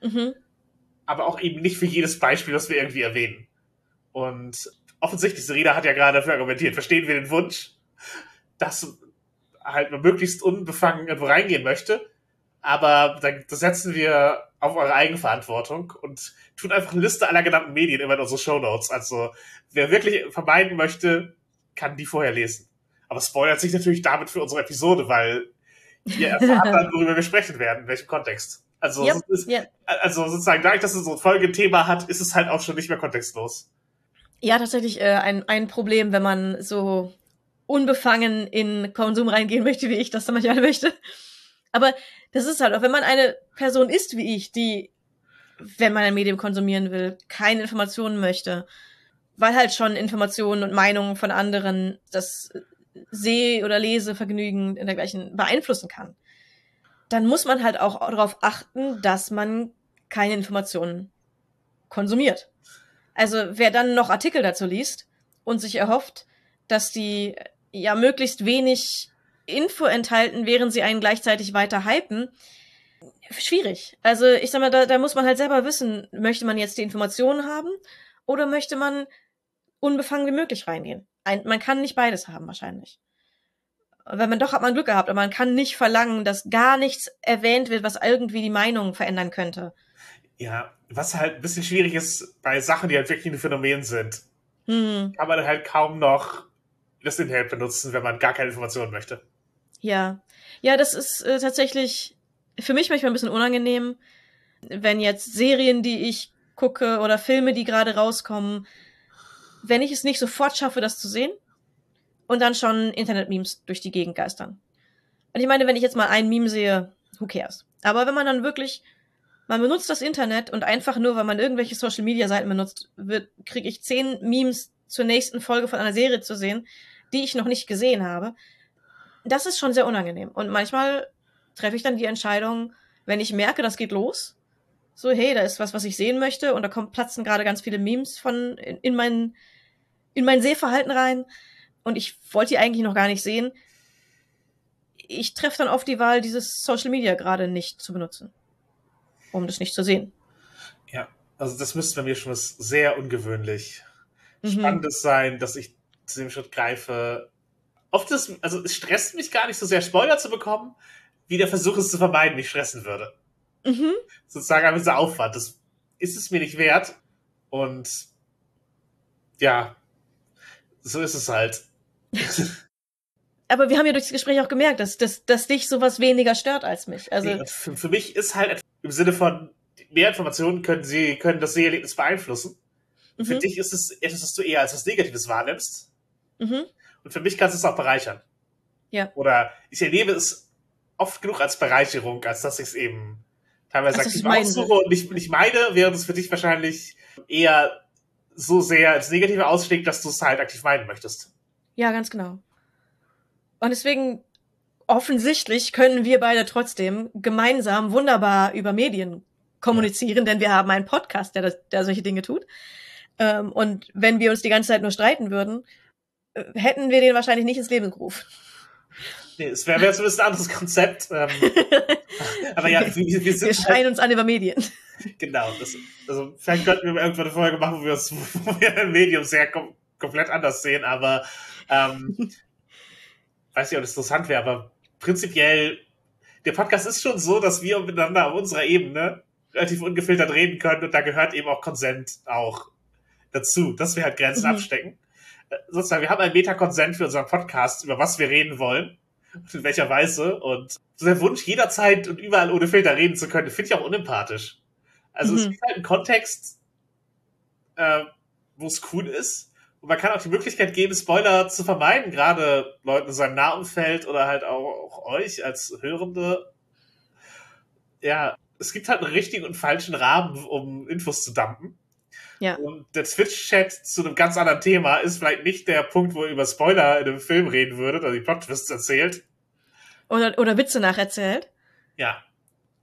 Mhm. Aber auch eben nicht für jedes Beispiel, das wir irgendwie erwähnen. Und offensichtlich, Serena hat ja gerade dafür argumentiert, verstehen wir den Wunsch, dass halt man möglichst unbefangen irgendwo reingehen möchte. Aber dann setzen wir auf eure Eigenverantwortung und tun einfach eine Liste aller genannten Medien immer in unsere Show Notes. Also wer wirklich vermeiden möchte, kann die vorher lesen. Aber spoilert sich natürlich damit für unsere Episode, weil ihr erfahrt dann, worüber wir sprechen werden, in welchem Kontext. Also, yep, ist, yep. also sozusagen, dadurch, dass es so ein Folgethema hat, ist es halt auch schon nicht mehr kontextlos. Ja, tatsächlich äh, ein, ein Problem, wenn man so unbefangen in Konsum reingehen möchte, wie ich das manchmal möchte. Aber das ist halt auch, wenn man eine Person ist wie ich, die, wenn man ein Medium konsumieren will, keine Informationen möchte, weil halt schon Informationen und Meinungen von anderen das Seh- oder Lesevergnügen in dergleichen beeinflussen kann, dann muss man halt auch darauf achten, dass man keine Informationen konsumiert. Also wer dann noch Artikel dazu liest und sich erhofft, dass die ja möglichst wenig Info enthalten, während sie einen gleichzeitig weiter hypen, schwierig. Also ich sag mal, da, da muss man halt selber wissen, möchte man jetzt die Informationen haben oder möchte man unbefangen wie möglich reingehen? Ein, man kann nicht beides haben, wahrscheinlich. Wenn man doch hat man Glück gehabt, aber man kann nicht verlangen, dass gar nichts erwähnt wird, was irgendwie die Meinung verändern könnte. Ja, was halt ein bisschen schwierig ist bei Sachen, die halt wirklich ein Phänomen sind, hm. kann man halt kaum noch das Internet benutzen, wenn man gar keine Informationen möchte. Ja. Ja, das ist äh, tatsächlich für mich manchmal ein bisschen unangenehm, wenn jetzt Serien, die ich gucke oder Filme, die gerade rauskommen, wenn ich es nicht sofort schaffe, das zu sehen und dann schon Internet-Memes durch die Gegend geistern. Und ich meine, wenn ich jetzt mal ein Meme sehe, who cares? Aber wenn man dann wirklich, man benutzt das Internet und einfach nur, weil man irgendwelche Social-Media-Seiten benutzt, kriege ich zehn Memes zur nächsten Folge von einer Serie zu sehen, die ich noch nicht gesehen habe. Das ist schon sehr unangenehm. Und manchmal treffe ich dann die Entscheidung, wenn ich merke, das geht los, so, hey, da ist was, was ich sehen möchte und da kommt, platzen gerade ganz viele Memes von in, in mein, in mein Sehverhalten rein. und ich wollte die eigentlich noch gar nicht sehen. Ich treffe dann auf die Wahl, dieses Social Media gerade nicht zu benutzen, um das nicht zu sehen. Ja, also das müsste bei mir schon was sehr ungewöhnlich Mhm. Spannendes sein, dass ich zu dem Schritt greife. Oft ist, also es stresst mich gar nicht so sehr, Spoiler zu bekommen, wie der Versuch es zu vermeiden, mich stressen würde. Mhm. Sozusagen einfach dieser Aufwand. Das ist es mir nicht wert. Und ja, so ist es halt. Aber wir haben ja durch das Gespräch auch gemerkt, dass, dass, dass dich sowas weniger stört als mich. Also, Nee, für, für mich ist halt im Sinne von mehr Informationen können sie, können das Seherlebnis beeinflussen. Für mhm. dich ist es etwas, was du eher als was Negatives wahrnimmst. Mhm. Und für mich kannst du es auch bereichern. Ja. Oder ich erlebe es oft genug als Bereicherung, als dass ich es eben teilweise aktiv aussuche und nicht, nicht meine, während es für dich wahrscheinlich eher so sehr ins Negative ausschlägt, dass du es halt aktiv meiden möchtest. Ja, ganz genau. Und deswegen, offensichtlich können wir beide trotzdem gemeinsam wunderbar über Medien kommunizieren, denn wir haben einen Podcast, der, das, der solche Dinge tut. Ähm, und wenn wir uns die ganze Zeit nur streiten würden, äh, hätten wir den wahrscheinlich nicht ins Leben gerufen. Nee, es wäre wär zumindest ein anderes Konzept. Ähm, aber ja, wir, wir wir sind schreien halt, uns an über Medien. genau. Das, also vielleicht könnten wir irgendwann eine Folge machen, wo wir, uns, wo wir ein Medium sehr kom komplett anders sehen, aber ähm, weiß nicht, ob das interessant wäre, aber prinzipiell, der Podcast ist schon so, dass wir miteinander auf unserer Ebene relativ ungefiltert reden können und da gehört eben auch Konsent auch dazu, dass wir halt Grenzen Mhm. abstecken. Äh, Sozusagen, wir haben einen Meta-Konsent für unseren Podcast, über was wir reden wollen und in welcher Weise und so der Wunsch, jederzeit und überall ohne Filter reden zu können, finde ich auch unempathisch. Also es Mhm. gibt halt einen Kontext, äh, wo es cool ist. Und man kann auch die Möglichkeit geben, Spoiler zu vermeiden, gerade Leuten in seinem Nahumfeld oder halt auch, auch euch als Hörende. Ja, es gibt halt einen richtigen und falschen Rahmen, um Infos zu dumpen. Ja. Und der Twitch-Chat zu einem ganz anderen Thema ist vielleicht nicht der Punkt, wo ihr über Spoiler in einem Film reden würdet oder die Plot-Twists erzählt. Oder, oder Witze nacherzählt. Ja,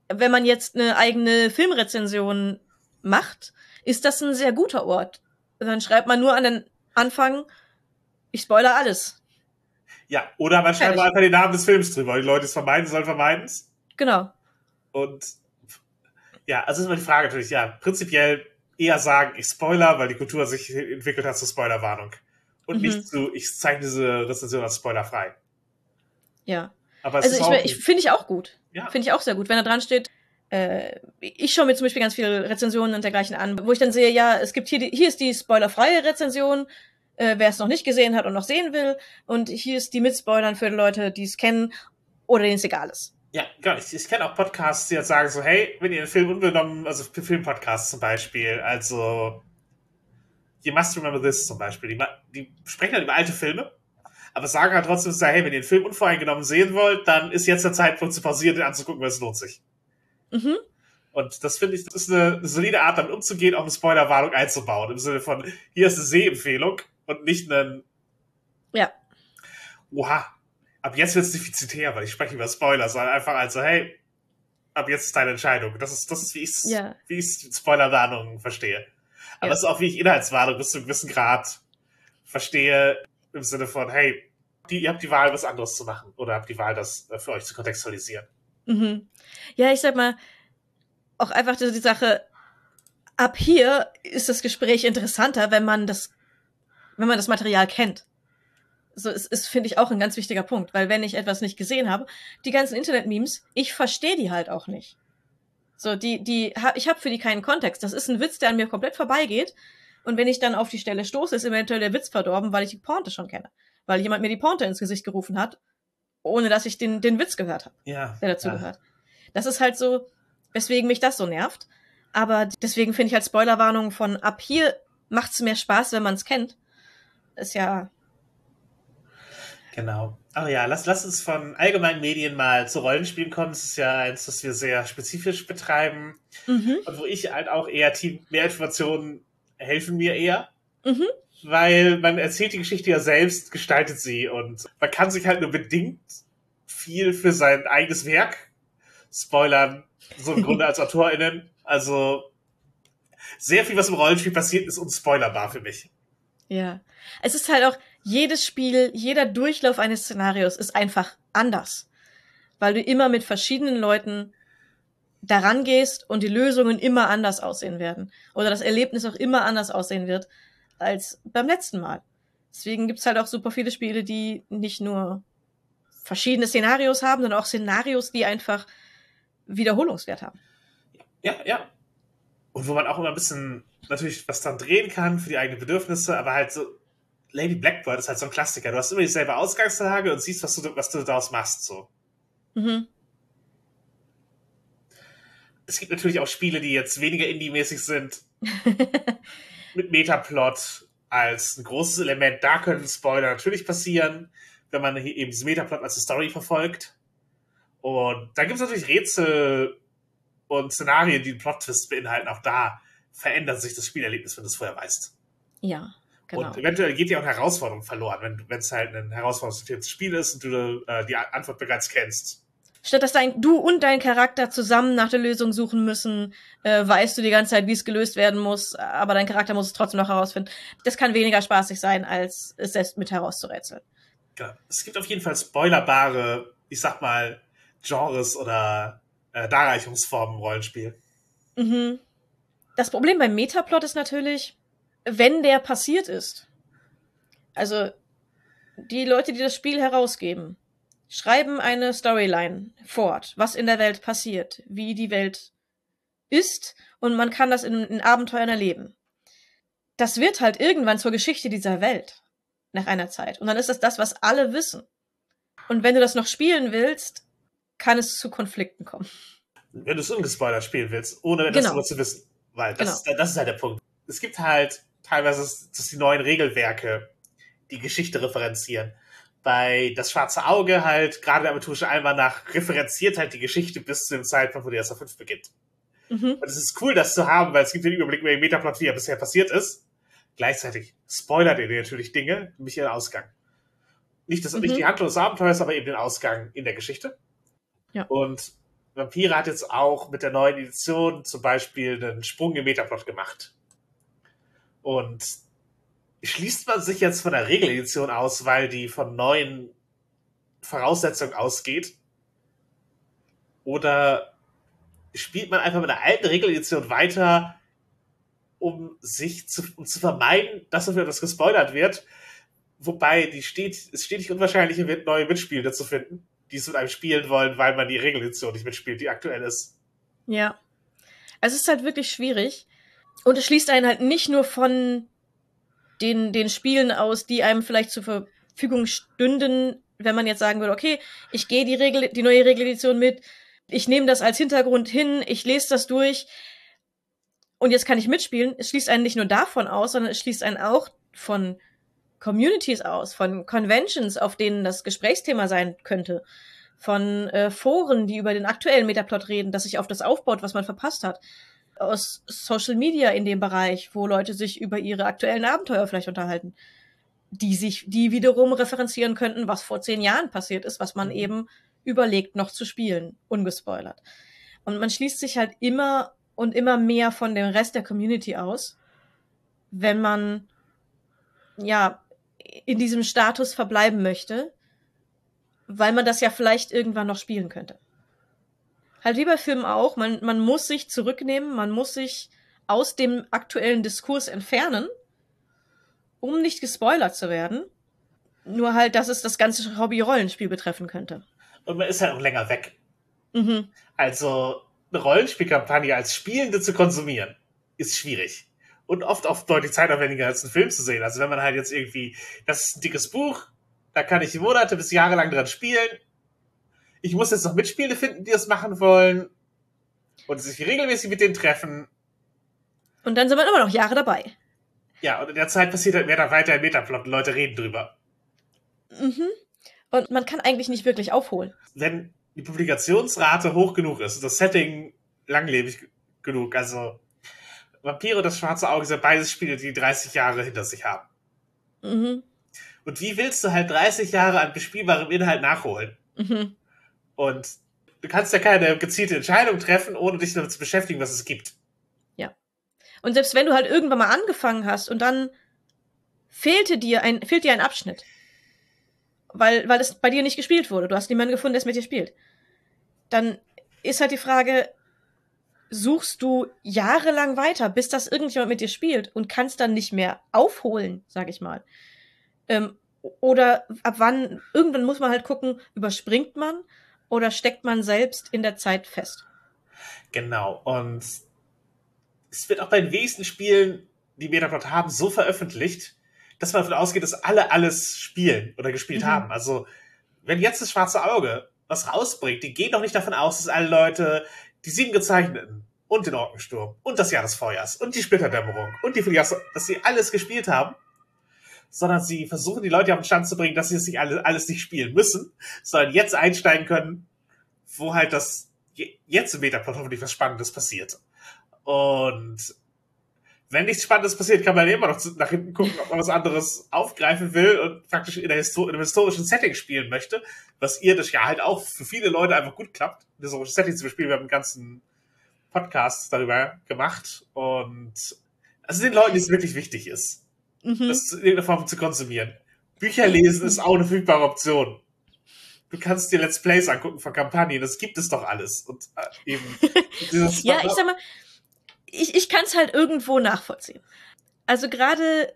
Wenn man jetzt eine eigene Filmrezension macht, ist das ein sehr guter Ort. Dann schreibt man nur an den Anfang, ich spoiler alles. ja. Oder man schreibt einfach den Namen des Films drüber. Die Leute, es vermeiden sollen, vermeiden es. Genau. Und ja, also ist immer die Frage natürlich, ja, prinzipiell eher sagen, ich spoiler, weil die Kultur sich entwickelt hat zur Spoilerwarnung. Und Mhm. nicht zu, ich zeige diese Rezension als spoilerfrei. Ja. Aber Also ich, ich finde ich auch gut. ja, Finde ich auch sehr gut, wenn da dran steht. Äh, ich schaue mir zum Beispiel ganz viele Rezensionen und dergleichen an, wo ich dann sehe, ja, es gibt hier die, hier ist die spoilerfreie Rezension, äh, wer es noch nicht gesehen hat und noch sehen will, und hier ist die mit Spoilern für die Leute, die es kennen oder denen es egal ist. Ja, genau. Ich, ich kenne auch Podcasts, die jetzt sagen so, hey, wenn ihr einen Film unbenommen, also Filmpodcasts zum Beispiel, also You Must Remember This zum Beispiel, die, die sprechen halt über alte Filme, aber sagen halt trotzdem so, hey, wenn ihr den Film unvoreingenommen sehen wollt, dann ist jetzt der Zeitpunkt zu pausieren, den anzugucken, weil es lohnt sich. Mhm. Und das finde ich, das ist eine, eine solide Art, damit umzugehen, auch eine Spoilerwarnung einzubauen. Im Sinne von, hier ist eine Sehempfehlung und nicht ein, Ja. oha, ab jetzt wird es defizitär, weil ich spreche über Spoiler, sondern einfach also, hey, ab jetzt ist deine Entscheidung. Das ist, das ist, wie ich Ja. wie ich Spoilerwarnungen verstehe. Aber Ja. es ist auch, wie ich Inhaltswarnung bis zu einem gewissen Grad verstehe, im Sinne von, hey, die, ihr habt die Wahl, was anderes zu machen. Oder habt die Wahl, das äh, für euch zu kontextualisieren. Mhm. Ja, ich sag mal, auch einfach die Sache, ab hier ist das Gespräch interessanter, wenn man das, wenn man das Material kennt. So, es ist, finde ich, auch ein ganz wichtiger Punkt, weil wenn ich etwas nicht gesehen habe, die ganzen Internet-Memes, ich verstehe die halt auch nicht. So, die, die, ich habe für die keinen Kontext. Das ist ein Witz, der an mir komplett vorbeigeht. Und wenn ich dann auf die Stelle stoße, ist eventuell der Witz verdorben, weil ich die Pointe schon kenne. Weil jemand mir die Pointe ins Gesicht gerufen hat, ohne dass ich den, den Witz gehört habe Ja. der dazu ja. gehört. Das ist halt so, weswegen mich das so nervt. Aber deswegen finde ich halt Spoilerwarnungen von ab hier macht's mehr Spaß, wenn man es kennt. Ist ja, Genau. Aber ja, lass, lass uns von allgemeinen Medien mal zu Rollenspielen kommen. Das ist ja eins, das wir sehr spezifisch betreiben. mhm, Und wo ich halt auch eher Team, mehr Informationen helfen mir eher. mhm, Weil man erzählt die Geschichte ja selbst, gestaltet sie und man kann sich halt nur bedingt viel für sein eigenes Werk spoilern. So im Grunde als AutorInnen. Also sehr viel, was im Rollenspiel passiert, ist unspoilerbar für mich. ja. Es ist halt auch, jedes Spiel, jeder Durchlauf eines Szenarios ist einfach anders. Weil du immer mit verschiedenen Leuten daran gehst und die Lösungen immer anders aussehen werden. Oder das Erlebnis auch immer anders aussehen wird als beim letzten Mal. Deswegen gibt's halt auch super viele Spiele, die nicht nur verschiedene Szenarios haben, sondern auch Szenarios, die einfach Wiederholungswert haben. Ja, ja. Und wo man auch immer ein bisschen natürlich was dann drehen kann für die eigenen Bedürfnisse, aber halt so Lady Blackbird ist halt so ein Klassiker. Du hast immer dieselbe Ausgangslage und siehst, was du, was du daraus machst, so. Mhm. Es gibt natürlich auch Spiele, die jetzt weniger indie-mäßig sind. mit Metaplot als ein großes Element. Da können Spoiler natürlich passieren, wenn man eben diesen Metaplot als eine Story verfolgt. Und da gibt es natürlich Rätsel und Szenarien, die einen Plot-Twist beinhalten. Auch da verändert sich das Spielerlebnis, wenn du es vorher weißt. Ja. Genau. Und eventuell geht dir auch eine Herausforderung verloren, wenn es halt ein herausforderndes Spiel ist und du äh, die Antwort bereits kennst. Statt dass dein, du und dein Charakter zusammen nach der Lösung suchen müssen, äh, weißt du die ganze Zeit, wie es gelöst werden muss, aber dein Charakter muss es trotzdem noch herausfinden. Das kann weniger spaßig sein, als es selbst mit herauszurätseln. Ja, es gibt auf jeden Fall spoilerbare, ich sag mal, Genres oder äh, Darreichungsformen im Rollenspiel. Mhm. Das Problem beim Metaplot ist natürlich, wenn der passiert ist. Also die Leute, die das Spiel herausgeben, schreiben eine Storyline fort, was in der Welt passiert, wie die Welt ist und man kann das in, in Abenteuern erleben. Das wird halt irgendwann zur Geschichte dieser Welt nach einer Zeit. Und dann ist das das, was alle wissen. Und wenn du das noch spielen willst, kann es zu Konflikten kommen. Wenn du es ungespoilert spielen willst, ohne das genau. zu wissen. Weil das, genau. ist, das ist halt der Punkt. Es gibt halt teilweise dass die neuen Regelwerke die Geschichte referenzieren. Bei Das Schwarze Auge halt, gerade der aventurische Almanach referenziert halt die Geschichte bis zu dem Zeitpunkt, wo die erste 5 beginnt. Mhm. Und es ist cool, das zu haben, weil es gibt den Überblick über den Metaplot, wie er bisher passiert ist. Gleichzeitig spoilert er dir natürlich Dinge, nämlich ihren Ausgang. Nicht, das, mhm. nicht die Handlung des Abenteuers, aber eben den Ausgang in der Geschichte. Ja. Und Vampire hat jetzt auch mit der neuen Edition zum Beispiel einen Sprung im Metaplot gemacht. Und schließt man sich jetzt von der Regeledition aus, weil die von neuen Voraussetzungen ausgeht? Oder spielt man einfach mit der alten Regeledition weiter, um sich zu, um zu vermeiden, dass dafür etwas gespoilert wird? Wobei die steht, es stetig unwahrscheinlicher wird, neue Mitspielende zu finden, die es mit einem spielen wollen, weil man die Regeledition nicht mitspielt, die aktuell ist. Ja. Es ist halt wirklich schwierig. Und es schließt einen halt nicht nur von den, den Spielen aus, die einem vielleicht zur Verfügung stünden, wenn man jetzt sagen würde, okay, ich gehe die Regel, die neue Regeledition mit, ich nehme das als Hintergrund hin, ich lese das durch und jetzt kann ich mitspielen. Es schließt einen nicht nur davon aus, sondern es schließt einen auch von Communities aus, von Conventions, auf denen das Gesprächsthema sein könnte, von äh, Foren, die über den aktuellen Metaplot reden, das sich auf das aufbaut, was man verpasst hat aus Social Media in dem Bereich, wo Leute sich über ihre aktuellen Abenteuer vielleicht unterhalten, die sich, die wiederum referenzieren könnten, was vor zehn Jahren passiert ist, was man mhm. eben überlegt noch zu spielen, ungespoilert. Und man schließt sich halt immer und immer mehr von dem Rest der Community aus, wenn man ja in diesem Status verbleiben möchte, weil man das ja vielleicht irgendwann noch spielen könnte halt wie bei Filmen auch, man, man muss sich zurücknehmen, man muss sich aus dem aktuellen Diskurs entfernen, um nicht gespoilert zu werden. Nur halt, dass es das ganze Hobby-Rollenspiel betreffen könnte. Und man ist halt auch länger weg. Mhm. Also, eine Rollenspielkampagne als Spielende zu konsumieren, ist schwierig. Und oft oft deutlich zeitaufwendiger als einen Film zu sehen. Also wenn man halt jetzt irgendwie, das ist ein dickes Buch, da kann ich Monate bis Jahre lang dran spielen, ich muss jetzt noch Mitspiele finden, die das machen wollen und sich regelmäßig mit denen treffen. Und dann sind wir immer noch Jahre dabei. Ja, und in der Zeit passiert halt mehr da weiter im Metaplot und Leute reden drüber. Mhm. Und man kann eigentlich nicht wirklich aufholen. Wenn die Publikationsrate hoch genug ist und das Setting langlebig genug, also Vampire und das schwarze Auge sind beides Spiele, die 30 Jahre hinter sich haben. Mhm. Und wie willst du halt 30 Jahre an bespielbarem Inhalt nachholen? Mhm. Und du kannst ja keine gezielte Entscheidung treffen, ohne dich damit zu beschäftigen, was es gibt. Ja. Und selbst wenn du halt irgendwann mal angefangen hast und dann fehlte dir ein, fehlt dir ein Abschnitt. Weil, weil es bei dir nicht gespielt wurde. Du hast niemanden gefunden, der es mit dir spielt. Dann ist halt die Frage, suchst du jahrelang weiter, bis das irgendjemand mit dir spielt und kannst dann nicht mehr aufholen, sag ich mal. Ähm, oder ab wann, irgendwann muss man halt gucken, überspringt man oder steckt man selbst in der Zeit fest. Genau, und es wird auch bei den wenigsten Spielen, die Metaplot haben, so veröffentlicht, dass man davon ausgeht, dass alle alles spielen oder gespielt mhm. haben. Also, wenn jetzt das schwarze Auge was rausbringt, die gehen doch nicht davon aus, dass alle Leute die sieben Gezeichneten und den Orkensturm und das Jahr des Feuers und die Splitterdämmerung und die Filiasse, dass sie alles gespielt haben, sondern sie versuchen die Leute auf den Stand zu bringen, dass sie es nicht alles, alles nicht spielen müssen, sondern jetzt einsteigen können, wo halt das jetzt im Metaplot hoffentlich was Spannendes passiert. Und wenn nichts Spannendes passiert, kann man immer noch nach hinten gucken, ob man was anderes aufgreifen will und praktisch in, Histo in einem historischen Setting spielen möchte, was ihr das ja halt auch für viele Leute einfach gut klappt, ein historisches Setting zu bespielen. Wir haben einen ganzen Podcast darüber gemacht und also den Leuten, die es wirklich wichtig ist, mhm. das in irgendeiner Form zu konsumieren. Bücher lesen ist auch eine verfügbare Option. Du kannst dir Let's Plays angucken von Kampagnen, das gibt es doch alles. Und äh, eben ja, ich sag mal, ich, ich kann es halt irgendwo nachvollziehen. Also gerade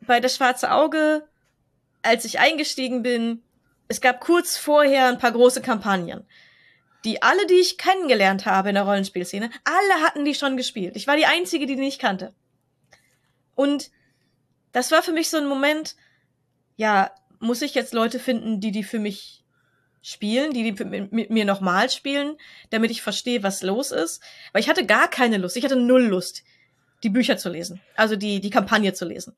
bei das schwarze Auge, als ich eingestiegen bin, es gab kurz vorher ein paar große Kampagnen. Die alle, die ich kennengelernt habe in der Rollenspielszene, alle hatten die schon gespielt. Ich war die einzige, die die nicht kannte. Und das war für mich so ein Moment, ja, muss ich jetzt Leute finden, die die für mich spielen, die, die mit mir nochmal spielen, damit ich verstehe, was los ist. Weil ich hatte gar keine Lust, ich hatte null Lust, die Bücher zu lesen, also die, die Kampagne zu lesen.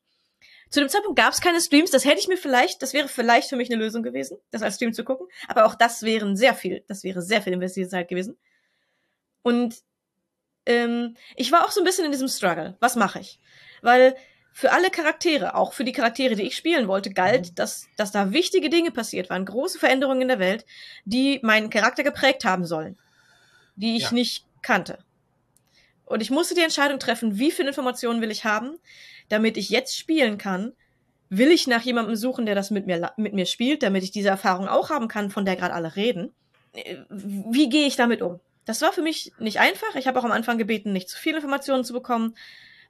Zu dem Zeitpunkt gab es keine Streams, das hätte ich mir vielleicht, das wäre vielleicht für mich eine Lösung gewesen, das als Stream zu gucken, aber auch das wären sehr viel, das wäre sehr viel investierte Zeit gewesen. Und ähm, ich war auch so ein bisschen in diesem Struggle. Was mache ich? Weil für alle Charaktere, auch für die Charaktere, die ich spielen wollte, galt, mhm. dass, dass da wichtige Dinge passiert waren, große Veränderungen in der Welt, die meinen Charakter geprägt haben sollen, die ich ja. nicht kannte. Und ich musste die Entscheidung treffen, wie viele Informationen will ich haben, damit ich jetzt spielen kann. Will ich nach jemandem suchen, der das mit mir, mit mir spielt, damit ich diese Erfahrung auch haben kann, von der gerade alle reden? Wie gehe ich damit um? Das war für mich nicht einfach. Ich habe auch am Anfang gebeten, nicht zu viele Informationen zu bekommen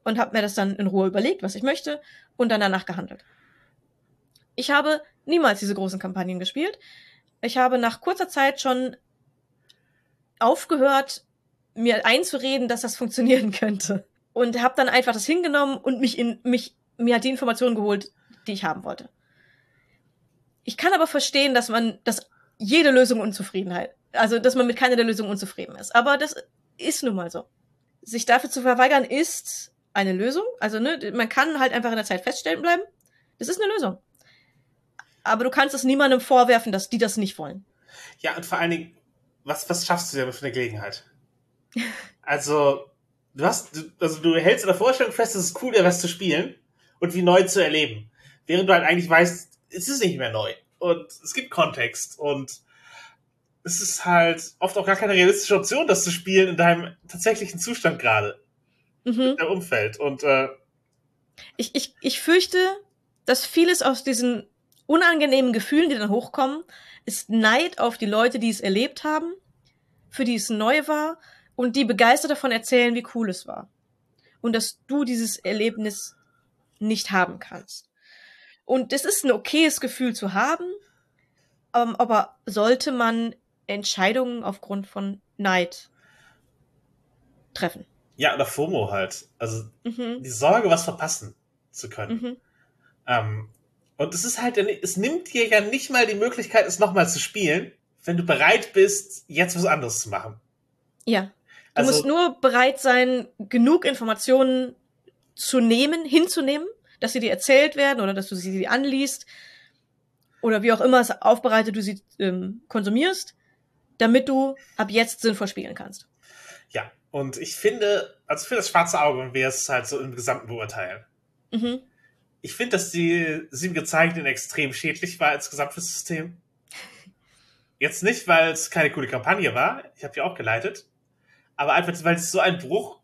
und habe mir das dann in Ruhe überlegt, was ich möchte und dann danach gehandelt. Ich habe niemals diese großen Kampagnen gespielt. Ich habe nach kurzer Zeit schon aufgehört, mir einzureden, dass das funktionieren könnte. Und habe dann einfach das hingenommen und mich in mich mir hat die Informationen geholt, die ich haben wollte. Ich kann aber verstehen, dass man, dass jede Lösung Unzufriedenheit, also dass man mit keiner der Lösungen unzufrieden ist. Aber das ist nun mal so. Sich dafür zu verweigern ist eine Lösung. Also, ne, man kann halt einfach in der Zeit feststellen bleiben. Das ist eine Lösung. Aber du kannst es niemandem vorwerfen, dass die das nicht wollen. Ja, und vor allen Dingen, was, was schaffst du dir für eine Gelegenheit? also, du hast, du, also du hältst in der Vorstellung fest, es cool wäre, was zu spielen und wie neu zu erleben. Während du halt eigentlich weißt, es ist nicht mehr neu. Und es gibt Kontext und es ist halt oft auch gar keine realistische Option, das zu spielen in deinem tatsächlichen Zustand gerade mhm. im Umfeld. Und äh, ich, ich, ich fürchte, dass vieles aus diesen unangenehmen Gefühlen, die dann hochkommen, ist Neid auf die Leute, die es erlebt haben, für die es neu war und die begeistert davon erzählen, wie cool es war. Und dass du dieses Erlebnis nicht haben kannst. Und es ist ein okayes Gefühl zu haben, ähm, aber sollte man Entscheidungen aufgrund von Neid treffen? Ja, oder FOMO halt. Also mhm. die Sorge, was verpassen zu können. Mhm. Ähm, und es ist halt, es nimmt dir ja nicht mal die Möglichkeit, es nochmal zu spielen, wenn du bereit bist, jetzt was anderes zu machen. Ja. Du also, musst nur bereit sein, genug Informationen zu nehmen, hinzunehmen, dass sie dir erzählt werden oder dass du sie anliest oder wie auch immer es aufbereitet du sie ähm, konsumierst, damit du ab jetzt sinnvoll spielen kannst. Ja, und ich finde, also für das schwarze Auge, wenn wir es halt so im Gesamten beurteilen, mhm. ich finde, dass die sieben gezeigten extrem schädlich war insgesamt fürs System. Jetzt nicht, weil es keine coole Kampagne war, ich habe die auch geleitet, aber einfach, weil es so einen Bruch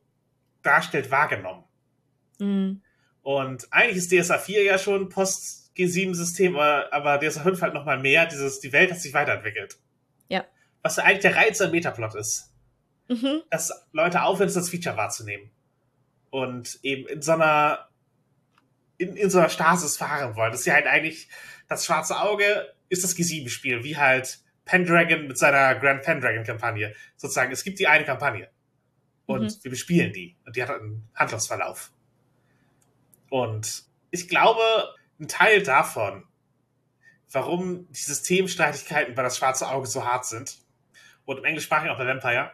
darstellt, wahrgenommen. Mhm. Und eigentlich ist DSA 4 ja schon Post-G7-System, aber, aber DSA 5 halt nochmal mehr. Dieses, die Welt hat sich weiterentwickelt. Ja. Was ja eigentlich der Reiz am Metaplot ist. Mhm. Dass Leute aufhören, als Feature wahrzunehmen. Und eben in so einer, in, in so einer Stasis fahren wollen. Das ist ja halt eigentlich, das schwarze Auge ist das G7-Spiel, wie halt Pendragon mit seiner Grand Pendragon-Kampagne. Sozusagen, es gibt die eine Kampagne. Und Mhm. wir bespielen die. Und die hat einen Handlungsverlauf. Und ich glaube, ein Teil davon, warum die Systemstreitigkeiten bei das schwarze Auge so hart sind, und im Englischsprachigen auch bei Vampire,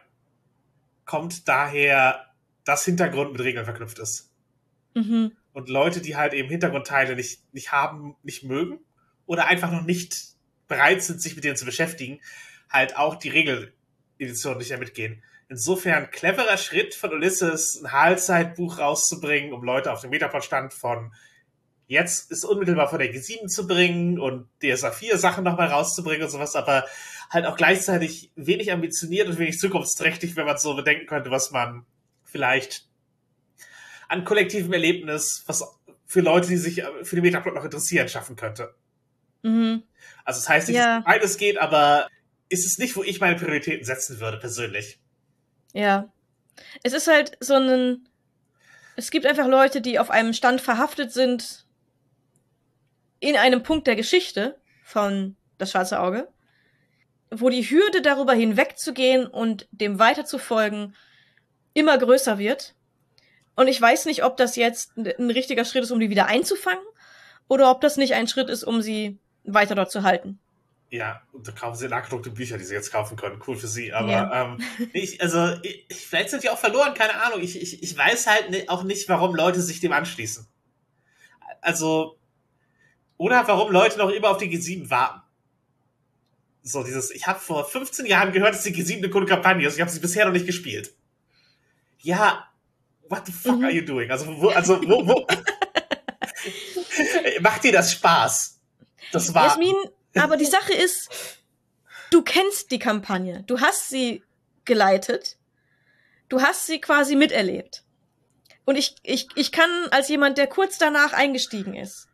kommt daher, dass Hintergrund mit Regeln verknüpft ist. Mhm. Und Leute, die halt eben Hintergrundteile nicht, nicht haben, nicht mögen oder einfach noch nicht bereit sind, sich mit denen zu beschäftigen, halt auch die Regeledition nicht mehr mitgehen. Insofern cleverer Schritt von Ulysses, ein Halbzeitbuch rauszubringen, um Leute auf den Metaplot-Stand von jetzt ist unmittelbar vor der G7 zu bringen und DSA 4 Sachen nochmal rauszubringen und sowas, aber halt auch gleichzeitig wenig ambitioniert und wenig zukunftsträchtig, wenn man so bedenken könnte, was man vielleicht an kollektivem Erlebnis, was für Leute, die sich für den Metaplot noch interessieren, schaffen könnte. Mhm. Also das heißt nicht, Ja. dass beides geht, aber ist es nicht, wo ich meine Prioritäten setzen würde, persönlich. Ja. Es ist halt so ein. Es gibt einfach Leute, die auf einem Stand verhaftet sind in einem Punkt der Geschichte von Das Schwarze Auge, wo die Hürde darüber hinwegzugehen und dem weiterzufolgen immer größer wird. Und ich weiß nicht, ob das jetzt ein richtiger Schritt ist, um die wieder einzufangen, oder ob das nicht ein Schritt ist, um sie weiter dort zu halten. Ja, und da kaufen sie nachgedruckte Bücher, die sie jetzt kaufen können. Cool für sie. Aber Ja. ähm, ich, also, ich, vielleicht sind die auch verloren, keine Ahnung. Ich, ich, ich weiß halt auch nicht, warum Leute sich dem anschließen. Also, oder warum Leute noch immer auf die G7 warten. So, dieses, ich habe vor 15 Jahren gehört, dass die G7 eine coole Kampagne ist. Ich habe sie bisher noch nicht gespielt. Ja, what the fuck Mhm. are you doing? Also, wo, also, wo, wo, macht dir das Spaß? Das war. Jasmin, aber die Sache ist, du kennst die Kampagne. Du hast sie geleitet. Du hast sie quasi miterlebt. Und ich, ich, ich kann als jemand, der kurz danach eingestiegen ist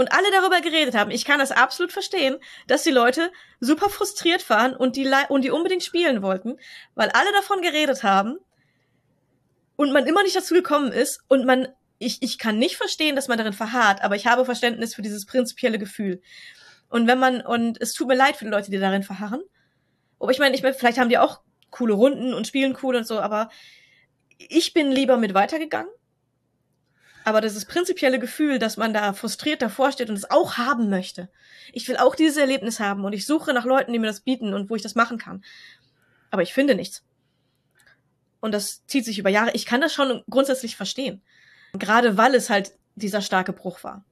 und alle darüber geredet haben, ich kann das absolut verstehen, dass die Leute super frustriert waren und die, und die unbedingt spielen wollten, weil alle davon geredet haben und man immer nicht dazu gekommen ist und man, ich, ich kann nicht verstehen, dass man darin verharrt, aber ich habe Verständnis für dieses prinzipielle Gefühl. Und wenn man, und es tut mir leid für die Leute, die darin verharren. Aber ich meine, ich meine, vielleicht haben die auch coole Runden und spielen cool und so, aber ich bin lieber mit weitergegangen. Aber dieses prinzipielle Gefühl, dass man da frustriert davor steht und es auch haben möchte. Ich will auch dieses Erlebnis haben und ich suche nach Leuten, die mir das bieten und wo ich das machen kann. Aber ich finde nichts. Und das zieht sich über Jahre. Ich kann das schon grundsätzlich verstehen. Gerade weil es halt dieser starke Bruch war.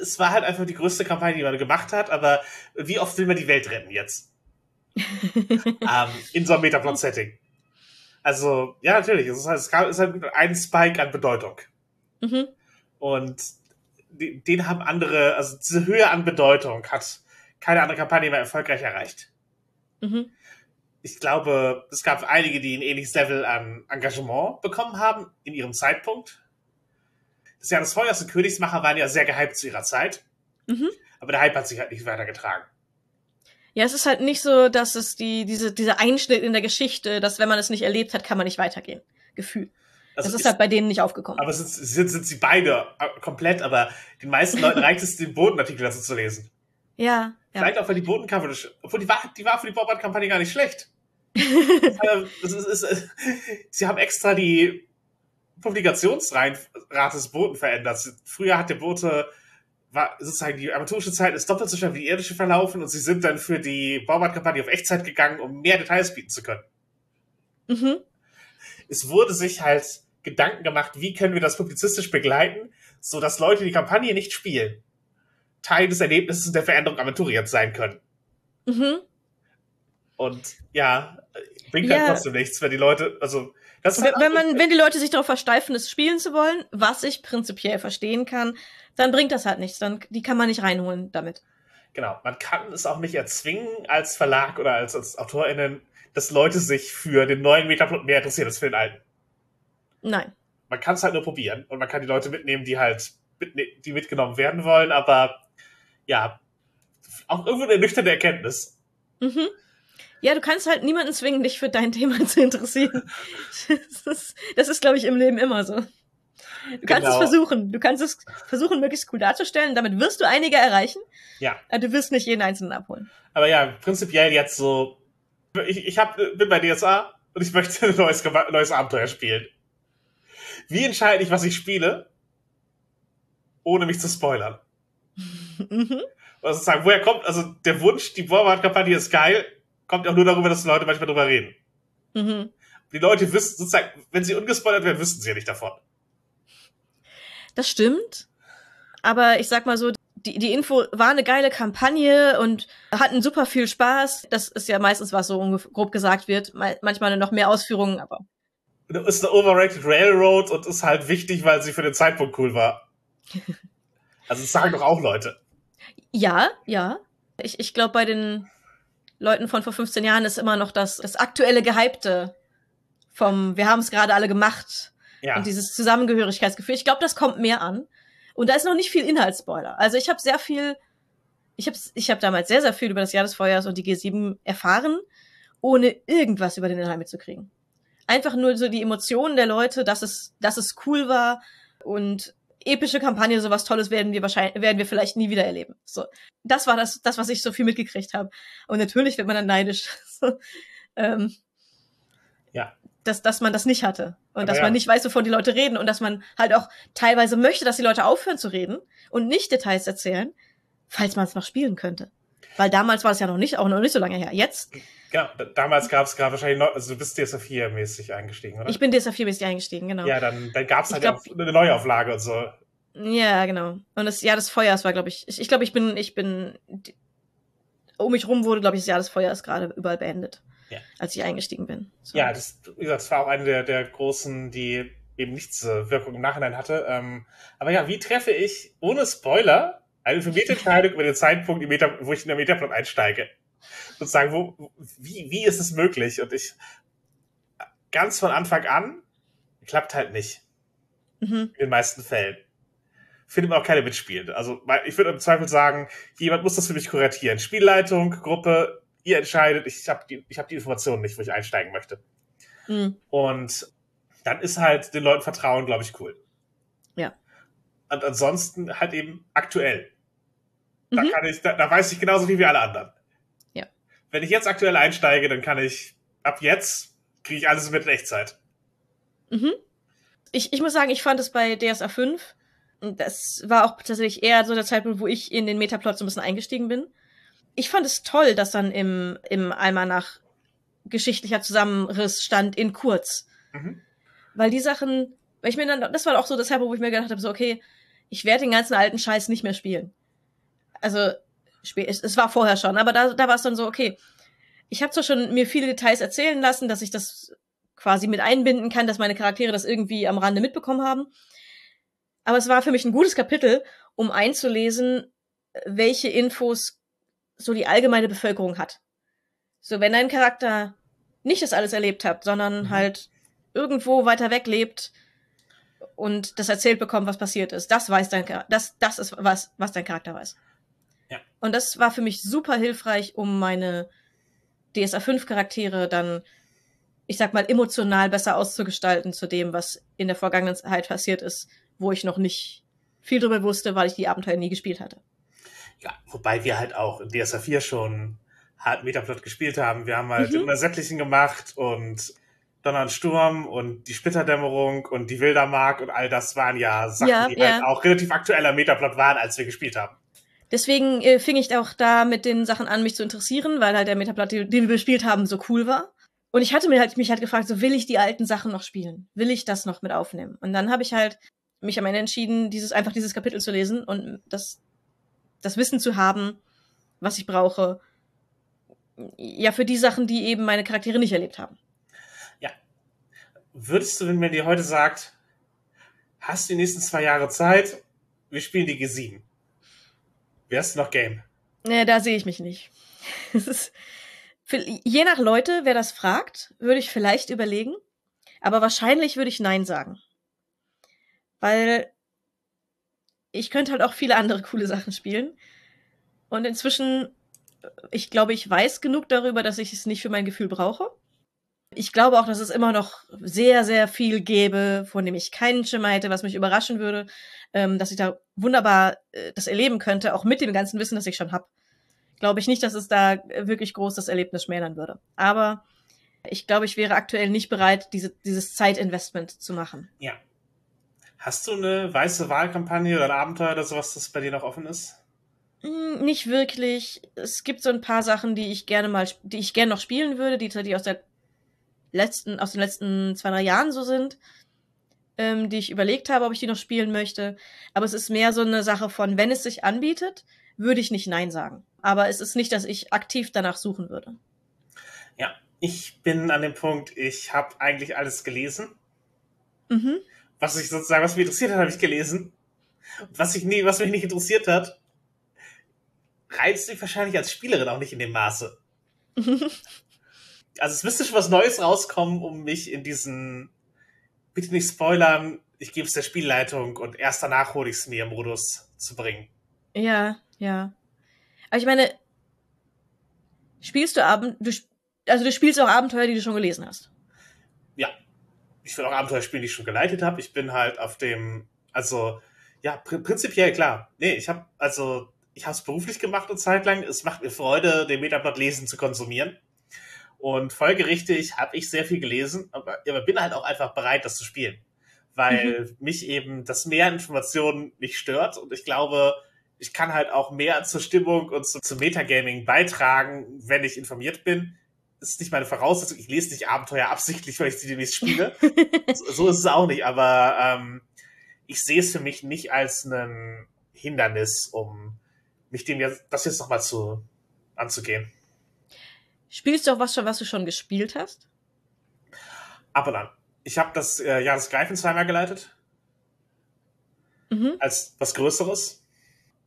es war halt einfach die größte Kampagne, die man gemacht hat, aber wie oft will man die Welt retten jetzt? ähm, in so einem Metaplot-Setting. Also, ja, natürlich, es ist halt, es ist halt ein Spike an Bedeutung. Mhm. Und den haben andere, also diese Höhe an Bedeutung hat keine andere Kampagne mehr erfolgreich erreicht. Mhm. Ich glaube, es gab einige, die ein ähnliches Level an Engagement bekommen haben in ihrem Zeitpunkt. Das Jahr des Feuers und Königsmacher waren ja sehr gehypt zu ihrer Zeit. Mhm. Aber der Hype hat sich halt nicht weitergetragen. Ja, es ist halt nicht so, dass es die, diese, dieser Einschnitt in der Geschichte, dass wenn man es nicht erlebt hat, kann man nicht weitergehen. Gefühl. Also das ist halt bei denen nicht aufgekommen. aber sind, sind, sind sie beide äh, komplett, aber den meisten Leuten reicht es, den Bodenartikel dazu zu lesen. ja, ja. Vielleicht auch, weil die Bodencoverage, obwohl die war, die war für die Bobbard-Kampagne gar nicht schlecht. Das ist, ist, äh, sie haben extra die Publikationsrate des Boten verändert. Früher hat der Bote, war sozusagen die amateurische Zeit ist doppelt so schnell wie die irdische verlaufen und sie sind dann für die Bobbard-Kampagne auf Echtzeit gegangen, um mehr Details bieten zu können. mhm. es wurde sich halt Gedanken gemacht, wie können wir das publizistisch begleiten, so dass Leute, die Kampagne nicht spielen, Teil des Erlebnisses und der Veränderung Aventuriers sein können. Mhm. Und ja, bringt Ja. halt trotzdem nichts, wenn die Leute, also das ist Wenn, halt wenn man, wenn die Leute sich darauf versteifen, es spielen zu wollen, was ich prinzipiell verstehen kann, dann bringt das halt nichts. Dann, die kann man nicht reinholen damit. genau, man kann es auch nicht erzwingen als Verlag oder als, als AutorInnen, dass Leute sich für den neuen Metaplot mehr interessieren als für den alten. Nein. man kann es halt nur probieren und man kann die Leute mitnehmen, die halt mitne die mitgenommen werden wollen, aber ja, auch irgendwo eine nüchterne Erkenntnis. Mhm. Ja, du kannst halt niemanden zwingen, dich für dein Thema zu interessieren. Das ist, das ist glaube ich, im Leben immer so. Du kannst genau. es versuchen. Du kannst es versuchen, möglichst cool darzustellen. Damit wirst du einige erreichen. Ja. Aber du wirst nicht jeden einzelnen abholen. Aber ja, prinzipiell jetzt so. Ich, ich hab, bin bei DSA und ich möchte ein neues, neues Abenteuer spielen. Wie entscheide ich, was ich spiele, ohne mich zu spoilern? mhm. Also sagen, woher kommt, also der Wunsch, die Warhammer-Kampagne ist geil, kommt auch nur darüber, dass die Leute manchmal drüber reden. Mhm. Die Leute wissen, sozusagen, wenn sie ungespoilert werden, wissen sie ja nicht davon. Das stimmt. Aber ich sag mal so, die, die Info war eine geile Kampagne und hatten super viel Spaß. Das ist ja meistens, was so grob gesagt wird. Manchmal noch mehr Ausführungen, aber. Ist eine overrated Railroad und ist halt wichtig, weil sie für den Zeitpunkt cool war. also das sagen doch auch Leute. Ja, ja. Ich, ich glaube, bei den Leuten von vor 15 Jahren ist immer noch das, das aktuelle Gehypte vom Wir haben es gerade alle gemacht ja. und dieses Zusammengehörigkeitsgefühl. Ich glaube, das kommt mehr an. Und da ist noch nicht viel Inhaltsspoiler. Also ich habe sehr viel, ich habe ich hab damals sehr, sehr viel über das Jahr des Feuers und die G7 erfahren, ohne irgendwas über den Inhalt mitzukriegen. Einfach nur so die Emotionen der Leute, dass es, dass es cool war und epische Kampagne, sowas Tolles werden wir wahrscheinlich, werden wir vielleicht nie wieder erleben. So, das war das, das was ich so viel mitgekriegt habe. Und natürlich wird man dann neidisch. so, ähm, ja. Dass, dass man das nicht hatte und Aber dass ja. man nicht weiß, wovon die Leute reden und dass man halt auch teilweise möchte, dass die Leute aufhören zu reden und nicht Details erzählen, falls man es noch spielen könnte. Weil damals war es ja noch nicht, auch noch nicht so lange her. Jetzt. Ja, damals gab es gerade wahrscheinlich noch, also du bist DSA 4-mäßig eingestiegen, oder? Ich bin DSA 4-mäßig eingestiegen, genau. Ja, dann, dann gab es halt glaub, auch eine Neuauflage und so. Ja, genau. Und das Jahr des Feuers war, glaube ich, ich, ich glaube, ich bin, ich bin, um mich rum wurde, glaube ich, das Jahr des Feuers gerade überall beendet. Ja. Als ich eingestiegen bin. So. Ja, das, wie gesagt, das war auch eine der, der großen, die eben nichts Wirkung im Nachhinein hatte. Ähm, aber ja, wie treffe ich ohne Spoiler eine für mich Entscheidung über den Zeitpunkt, wo ich in der Metaplot einsteige? Sozusagen, wo, wie, wie ist es möglich? Und ich ganz von Anfang an klappt halt nicht. Mhm. In den meisten Fällen findet man auch keine Mitspielende. Also ich würde im Zweifel sagen, jemand muss das für mich kuratieren. Spielleitung, Gruppe, ihr entscheidet, ich habe die, ich hab die Informationen nicht, wo ich einsteigen möchte. Mhm. Und dann ist halt den Leuten Vertrauen, glaube ich, cool. Ja. Und ansonsten halt eben aktuell. Da mhm. kann ich, da, da weiß ich genauso viel wie alle anderen. Wenn ich jetzt aktuell einsteige, dann kann ich, ab jetzt kriege ich alles mit in Echtzeit. Mhm. Ich, ich muss sagen, ich fand es bei DSA 5 das war auch tatsächlich eher so der Zeitpunkt, wo ich in den Metaplot so ein bisschen eingestiegen bin. Ich fand es toll, dass dann im, im Almanach geschichtlicher Zusammenriss stand in kurz. Mhm. Weil die Sachen, weil ich mir dann, das war auch so der Zeitpunkt, wo ich mir gedacht habe, so, okay, ich werde den ganzen alten Scheiß nicht mehr spielen. Also, es, es war vorher schon, aber da, da war es dann so, okay, ich habe zwar schon mir viele Details erzählen lassen, dass ich das quasi mit einbinden kann, dass meine Charaktere das irgendwie am Rande mitbekommen haben. Aber es war für mich ein gutes Kapitel, um einzulesen, welche Infos so die allgemeine Bevölkerung hat. So, wenn dein Charakter nicht das alles erlebt hat, sondern mhm. halt irgendwo weiter weg lebt und das erzählt bekommt, was passiert ist, das weiß dein das das ist was was dein Charakter weiß. Ja. Und das war für mich super hilfreich, um meine DSA 5 Charaktere dann ich sag mal emotional besser auszugestalten zu dem, was in der Vergangenheit passiert ist wo ich noch nicht viel drüber wusste, weil ich die Abenteuer nie gespielt hatte. Ja, wobei wir halt auch in DSA 4 schon hart Metaplot gespielt haben. Wir haben halt mhm. immer Sättlichen gemacht und Donner und Sturm und die Splitterdämmerung und die Wildermark und all das waren ja Sachen, ja, die ja. halt auch relativ aktueller Metaplot waren, als wir gespielt haben. Deswegen äh, fing ich auch da mit den Sachen an, mich zu interessieren, weil halt der Metaplot, den wir gespielt haben, so cool war. Und ich hatte mir halt, mich halt gefragt, so will ich die alten Sachen noch spielen? Will ich das noch mit aufnehmen? Und dann habe ich halt mich am Ende entschieden, dieses einfach dieses Kapitel zu lesen und das, das Wissen zu haben, was ich brauche. Ja, für die Sachen, die eben meine Charaktere nicht erlebt haben. Ja. Würdest du, wenn man dir heute sagt, hast du die nächsten zwei Jahre Zeit, wir spielen die G7. Wärst du noch Game? Nee, da sehe ich mich nicht. Für, je nach Leute, wer das fragt, würde ich vielleicht überlegen. Aber wahrscheinlich würde ich Nein sagen. Weil ich könnte halt auch viele andere coole Sachen spielen. Und inzwischen, ich glaube, ich weiß genug darüber, dass ich es nicht für mein Gefühl brauche. Ich glaube auch, dass es immer noch sehr, sehr viel gäbe, von dem ich keinen Schimmer hätte, was mich überraschen würde, ähm, dass ich da wunderbar äh, das erleben könnte, auch mit dem ganzen Wissen, das ich schon habe. Glaube ich nicht, dass es da wirklich groß das Erlebnis schmälern würde. Aber ich glaube, ich wäre aktuell nicht bereit, diese, dieses Zeitinvestment zu machen. Ja. Hast du eine weiße Wahlkampagne oder ein Abenteuer oder sowas, das bei dir noch offen ist? Hm, nicht wirklich. Es gibt so ein paar Sachen, die ich gerne mal, die ich gerne noch spielen würde, die, die aus der letzten, aus den letzten zwei, drei Jahren so sind, ähm, die ich überlegt habe, ob ich die noch spielen möchte. Aber es ist mehr so eine Sache von, wenn es sich anbietet, würde ich nicht Nein sagen. Aber es ist nicht, dass ich aktiv danach suchen würde. Ja, ich bin an dem Punkt, ich habe eigentlich alles gelesen. Mhm. Was ich sozusagen, was mich interessiert hat, habe ich gelesen. Was, ich nie, was mich nicht interessiert hat, reizt mich wahrscheinlich als Spielerin auch nicht in dem Maße. also es müsste schon was Neues rauskommen, um mich in diesen, bitte nicht spoilern, ich gebe es der Spielleitung und erst danach hole ich es mir Modus zu bringen. Ja, ja. Aber ich meine, spielst du Abend, du, also du spielst auch Abenteuer, die du schon gelesen hast. Ja. Ich will auch Abenteuer spielen, die ich schon geleitet habe. Ich bin halt auf dem, also, ja, pr prinzipiell klar. Nee, ich habe, also, ich habe es beruflich gemacht eine Zeit lang. Es macht mir Freude, den Metaplot lesen zu konsumieren. Und folgerichtig habe ich sehr viel gelesen, aber, aber, bin halt auch einfach bereit, das zu spielen. Weil mhm. mich eben das mehr Informationen nicht stört. Und ich glaube, ich kann halt auch mehr zur Stimmung und zu, zum Metagaming beitragen, wenn ich informiert bin. Das ist nicht meine Voraussetzung. Ich lese nicht Abenteuer absichtlich, weil ich sie demnächst spiele. so, so, ist es auch nicht. Aber ähm, ich sehe es für mich nicht als ein Hindernis, um mich dem jetzt, das jetzt nochmal zu anzugehen. Spielst du auch was schon, was du schon gespielt hast? Ab und an. Ich habe das äh, Jahresgreifen zweimal geleitet. Mhm. Als was Größeres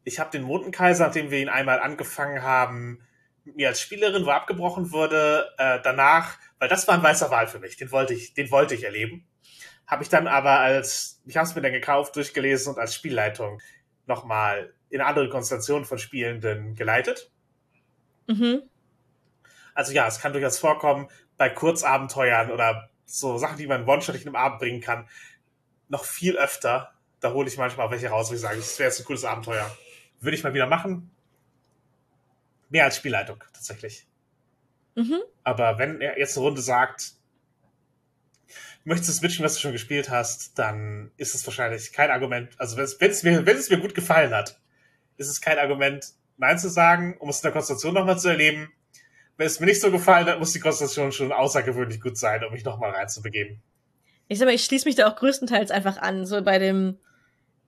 ich habe den Mondenkaiser, nachdem wir ihn einmal angefangen haben, mit mir als Spielerin, wo abgebrochen wurde, äh, danach, weil das war ein weißer Wahl für mich, den wollte ich, den wollte ich erleben. Habe ich dann aber als, ich habe es mir dann gekauft, durchgelesen und als Spielleitung nochmal in andere Konstellation von Spielenden geleitet. Mhm. Also ja, es kann durchaus vorkommen, bei Kurzabenteuern oder so Sachen, die man one-shot in einem Abend bringen kann, noch viel öfter. Da hole ich manchmal welche raus, wo ich sage, das wäre jetzt ein cooles Abenteuer. Würde ich mal wieder machen. Mehr als Spielleitung, tatsächlich. Mhm. Aber wenn er jetzt eine Runde sagt, möchtest du switchen, was du schon gespielt hast, dann ist es wahrscheinlich kein Argument. Also wenn es mir, wenn es mir gut gefallen hat, ist es kein Argument, Nein zu sagen, um es in der Konstellation nochmal zu erleben. Wenn es mir nicht so gefallen hat, muss die Konstellation schon außergewöhnlich gut sein, um mich nochmal reinzubegeben. Ich sag mal, ich schließe mich da auch größtenteils einfach an. So bei dem,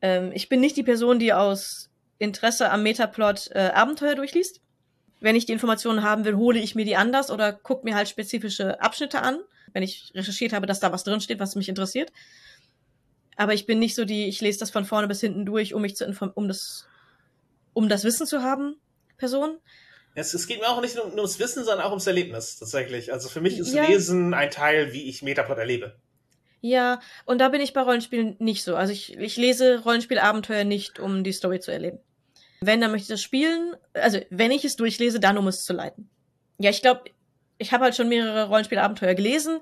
ähm, ich bin nicht die Person, die aus Interesse am Metaplot äh, Abenteuer durchliest. Wenn ich die Informationen haben will, hole ich mir die anders oder gucke mir halt spezifische Abschnitte an, wenn ich recherchiert habe, dass da was drinsteht, was mich interessiert. Aber ich bin nicht so die, ich lese das von vorne bis hinten durch, um mich zu informieren, um das, um das Wissen zu haben, Person. Es, es geht mir auch nicht nur, nur ums Wissen, sondern auch ums Erlebnis, tatsächlich. Also für mich ist ja. Lesen ein Teil, wie ich Metaplot erlebe. Ja, und da bin ich bei Rollenspielen nicht so. Also ich, ich lese Rollenspielabenteuer nicht, um die Story zu erleben. Wenn, dann möchte ich das spielen. Also, wenn ich es durchlese, dann um es zu leiten. Ja, ich glaube, ich habe halt schon mehrere Rollenspielabenteuer gelesen.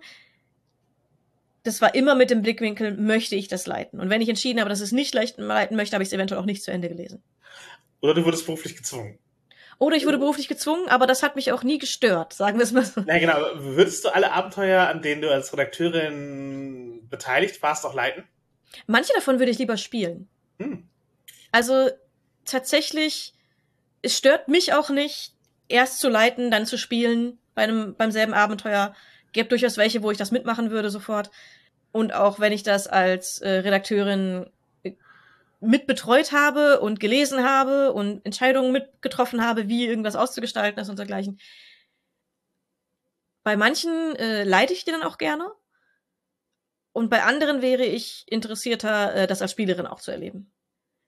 Das war immer mit dem Blickwinkel, möchte ich das leiten. Und wenn ich entschieden habe, dass ich es nicht leiten möchte, habe ich es eventuell auch nicht zu Ende gelesen. Oder du wurdest beruflich gezwungen. Oder ich wurde beruflich gezwungen, aber das hat mich auch nie gestört, sagen wir es mal so. Na genau, würdest du alle Abenteuer, an denen du als Redakteurin beteiligt warst, auch leiten? Manche davon würde ich lieber spielen. Hm. Also tatsächlich, es stört mich auch nicht, erst zu leiten, dann zu spielen bei einem, beim selben Abenteuer. Gibt durchaus welche, wo ich das mitmachen würde sofort. Und auch wenn ich das als äh, Redakteurin mitbetreut habe und gelesen habe und Entscheidungen mitgetroffen habe, wie irgendwas auszugestalten ist und dergleichen. Bei manchen äh, leite ich die dann auch gerne. Und bei anderen wäre ich interessierter, äh, das als Spielerin auch zu erleben.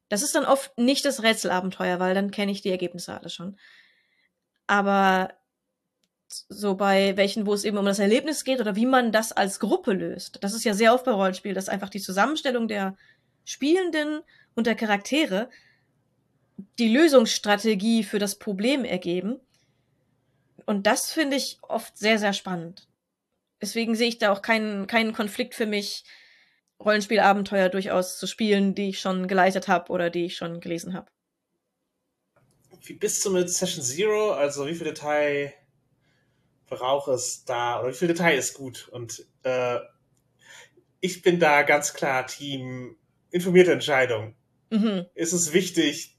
Das ist dann oft nicht das Rätselabenteuer, weil dann kenne ich die Ergebnisse alle schon. Aber so bei welchen, wo es eben um das Erlebnis geht oder wie man das als Gruppe löst. Das ist ja sehr oft bei Rollenspiel, dass einfach die Zusammenstellung der Spielenden und der Charaktere die Lösungsstrategie für das Problem ergeben. Und das finde ich oft sehr, sehr spannend. Deswegen sehe ich da auch keinen, keinen Konflikt für mich, Rollenspielabenteuer durchaus zu spielen, die ich schon geleitet habe oder die ich schon gelesen habe. Wie bist du mit Session Zero? Also wie viel Detail braucht es da? Oder wie viel Detail ist gut? Und äh, ich bin da ganz klar Team informierte Entscheidung. Mhm. Ist es wichtig,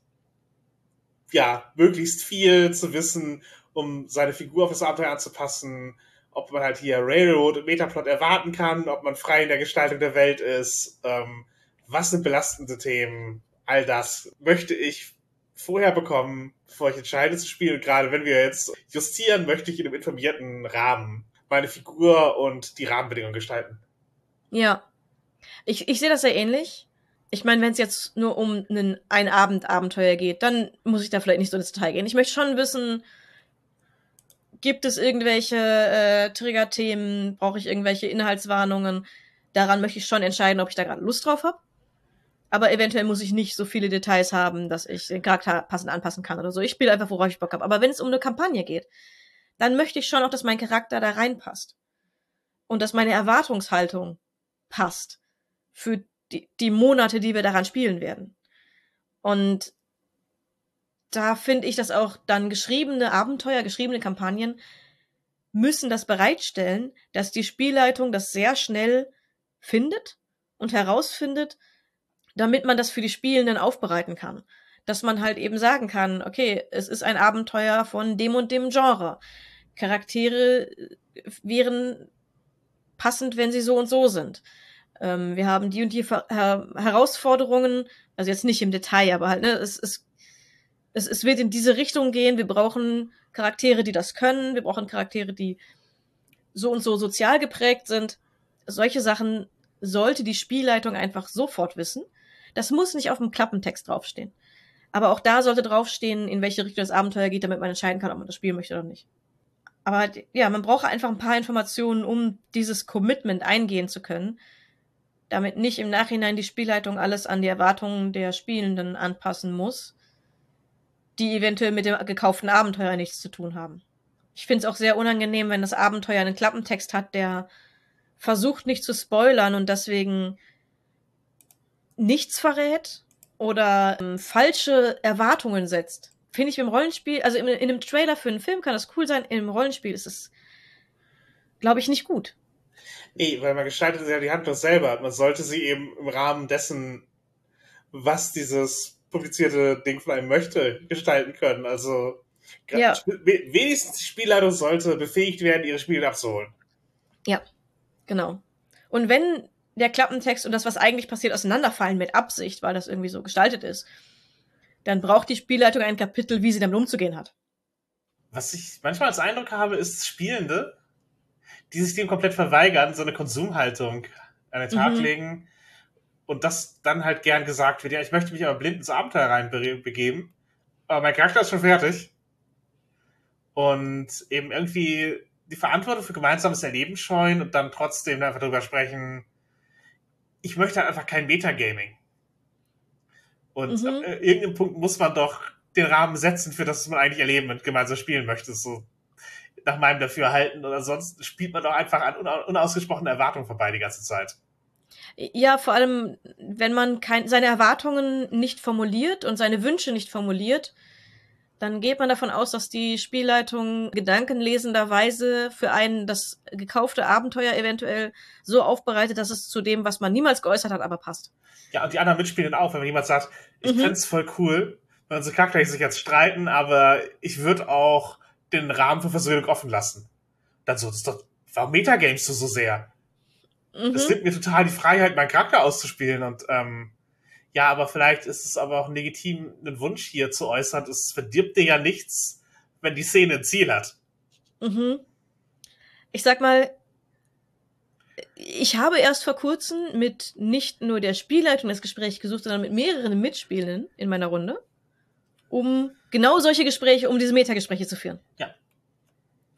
ja, möglichst viel zu wissen, um seine Figur auf das Abenteuer anzupassen, ob man halt hier Railroad und Metaplot erwarten kann, ob man frei in der Gestaltung der Welt ist, ähm, was sind belastende Themen, all das möchte ich vorher bekommen, bevor ich entscheide zu spielen. Und gerade wenn wir jetzt justieren, möchte ich in einem informierten Rahmen meine Figur und die Rahmenbedingungen gestalten. Ja. Ich, ich sehe das sehr ähnlich. Ich meine, wenn es jetzt nur um einen ein Abend Abenteuer geht, dann muss ich da vielleicht nicht so ins Detail gehen. Ich möchte schon wissen, Gibt es irgendwelche äh, Triggerthemen? Brauche ich irgendwelche Inhaltswarnungen? Daran möchte ich schon entscheiden, ob ich da gerade Lust drauf habe. Aber eventuell muss ich nicht so viele Details haben, dass ich den Charakter passend anpassen kann oder so. Ich spiele einfach, worauf ich Bock habe. Aber wenn es um eine Kampagne geht, dann möchte ich schon auch, dass mein Charakter da reinpasst. Und dass meine Erwartungshaltung passt für die, die Monate, die wir daran spielen werden. Und da finde ich, dass auch dann geschriebene Abenteuer, geschriebene Kampagnen müssen das bereitstellen, dass die Spielleitung das sehr schnell findet und herausfindet, damit man das für die Spielenden aufbereiten kann. Dass man halt eben sagen kann, okay, es ist ein Abenteuer von dem und dem Genre. Charaktere äh, wären passend, wenn sie so und so sind. Ähm, wir haben die und die Ver Her Herausforderungen, also jetzt nicht im Detail, aber halt, ne, es, es es, es wird in diese Richtung gehen. Wir brauchen Charaktere, die das können. Wir brauchen Charaktere, die so und so sozial geprägt sind. Solche Sachen sollte die Spielleitung einfach sofort wissen. Das muss nicht auf dem Klappentext draufstehen. Aber auch da sollte draufstehen, in welche Richtung das Abenteuer geht, damit man entscheiden kann, ob man das spielen möchte oder nicht. Aber ja, man braucht einfach ein paar Informationen, um dieses Commitment eingehen zu können, damit nicht im Nachhinein die Spielleitung alles an die Erwartungen der Spielenden anpassen muss die eventuell mit dem gekauften Abenteuer nichts zu tun haben. Ich finde es auch sehr unangenehm, wenn das Abenteuer einen Klappentext hat, der versucht nicht zu spoilern und deswegen nichts verrät oder ähm, falsche Erwartungen setzt. Finde ich im Rollenspiel, also in, in einem Trailer für einen Film kann das cool sein, im Rollenspiel ist es, glaube ich, nicht gut. Nee, weil man gestaltet ja die Handlung selber. Man sollte sie eben im Rahmen dessen, was dieses publizierte Ding von einem möchte, gestalten können. Also ja. wenigstens die Spielleitung sollte befähigt werden, ihre Spiele abzuholen. Ja, genau. Und wenn der Klappentext und das, was eigentlich passiert, auseinanderfallen mit Absicht, weil das irgendwie so gestaltet ist, dann braucht die Spielleitung ein Kapitel, wie sie damit umzugehen hat. Was ich manchmal als Eindruck habe, ist Spielende, die sich dem komplett verweigern, so eine Konsumhaltung an den Tag mhm. legen, und das dann halt gern gesagt wird, ja, ich möchte mich aber blind ins Abenteuer reinbegeben, aber mein Charakter ist schon fertig. Und eben irgendwie die Verantwortung für gemeinsames Erleben scheuen und dann trotzdem einfach drüber sprechen, ich möchte halt einfach kein Metagaming. Und mhm. ab äh, irgendeinem Punkt muss man doch den Rahmen setzen, für das was man eigentlich erleben und gemeinsam spielen möchte. So nach meinem Dafürhalten oder sonst spielt man doch einfach an unausgesprochenen Erwartungen vorbei die ganze Zeit. Ja, vor allem, wenn man kein, seine Erwartungen nicht formuliert und seine Wünsche nicht formuliert, dann geht man davon aus, dass die Spielleitung gedankenlesenderweise für einen das gekaufte Abenteuer eventuell so aufbereitet, dass es zu dem, was man niemals geäußert hat, aber passt. Ja, und die anderen mitspielen auch, wenn jemand sagt, ich mhm. find's voll cool, wenn unsere Charaktere sich jetzt streiten, aber ich würde auch den Rahmen für Versöhnung offen lassen. Dann so, das ist doch, warum Metagames du so sehr? Mhm. Es nimmt mir total die Freiheit, meinen Charakter auszuspielen und ähm, ja, aber vielleicht ist es aber auch legitim, einen Wunsch hier zu äußern. Es verdirbt dir ja nichts, wenn die Szene ein Ziel hat. Mhm. Ich sag mal, ich habe erst vor kurzem mit nicht nur der Spielleitung das Gespräch gesucht, sondern mit mehreren Mitspielenden in meiner Runde, um genau solche Gespräche, um diese Metagespräche zu führen. Ja.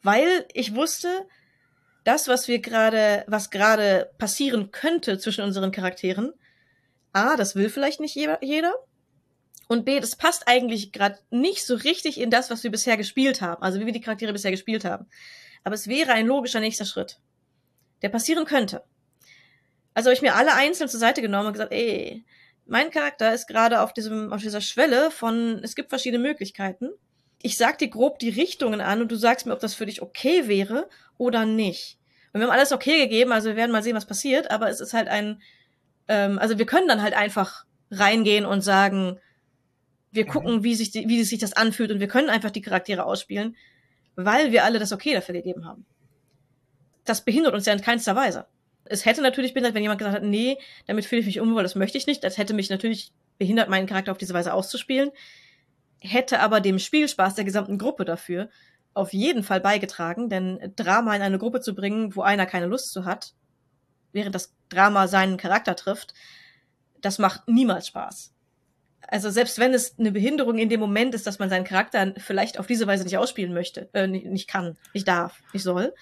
Weil ich wusste, das, was wir gerade, was gerade passieren könnte zwischen unseren Charakteren, A, das will vielleicht nicht jeder. Und B, das passt eigentlich gerade nicht so richtig in das, was wir bisher gespielt haben. Also wie wir die Charaktere bisher gespielt haben. Aber es wäre ein logischer nächster Schritt, der passieren könnte. Also habe ich mir alle einzeln zur Seite genommen und gesagt, ey, mein Charakter ist gerade auf diesem, auf dieser Schwelle von, es gibt verschiedene Möglichkeiten. Ich sag dir grob die Richtungen an und du sagst mir, ob das für dich okay wäre oder nicht. Und wir haben alles okay gegeben, also wir werden mal sehen, was passiert, aber es ist halt ein, ähm, also wir können dann halt einfach reingehen und sagen, wir mhm. gucken, wie sich, die, wie sich das anfühlt und wir können einfach die Charaktere ausspielen, weil wir alle das Okay dafür gegeben haben. Das behindert uns ja in keinster Weise. Es hätte natürlich behindert, wenn jemand gesagt hat, nee, damit fühle ich mich unwohl, das möchte ich nicht. Das hätte mich natürlich behindert, meinen Charakter auf diese Weise auszuspielen. Hätte aber dem Spielspaß der gesamten Gruppe dafür auf jeden Fall beigetragen, denn Drama in eine Gruppe zu bringen, wo einer keine Lust zu hat, während das Drama seinen Charakter trifft, das macht niemals Spaß. Also selbst wenn es eine Behinderung in dem Moment ist, dass man seinen Charakter vielleicht auf diese Weise nicht ausspielen möchte, äh, nicht, nicht kann, nicht darf, nicht soll,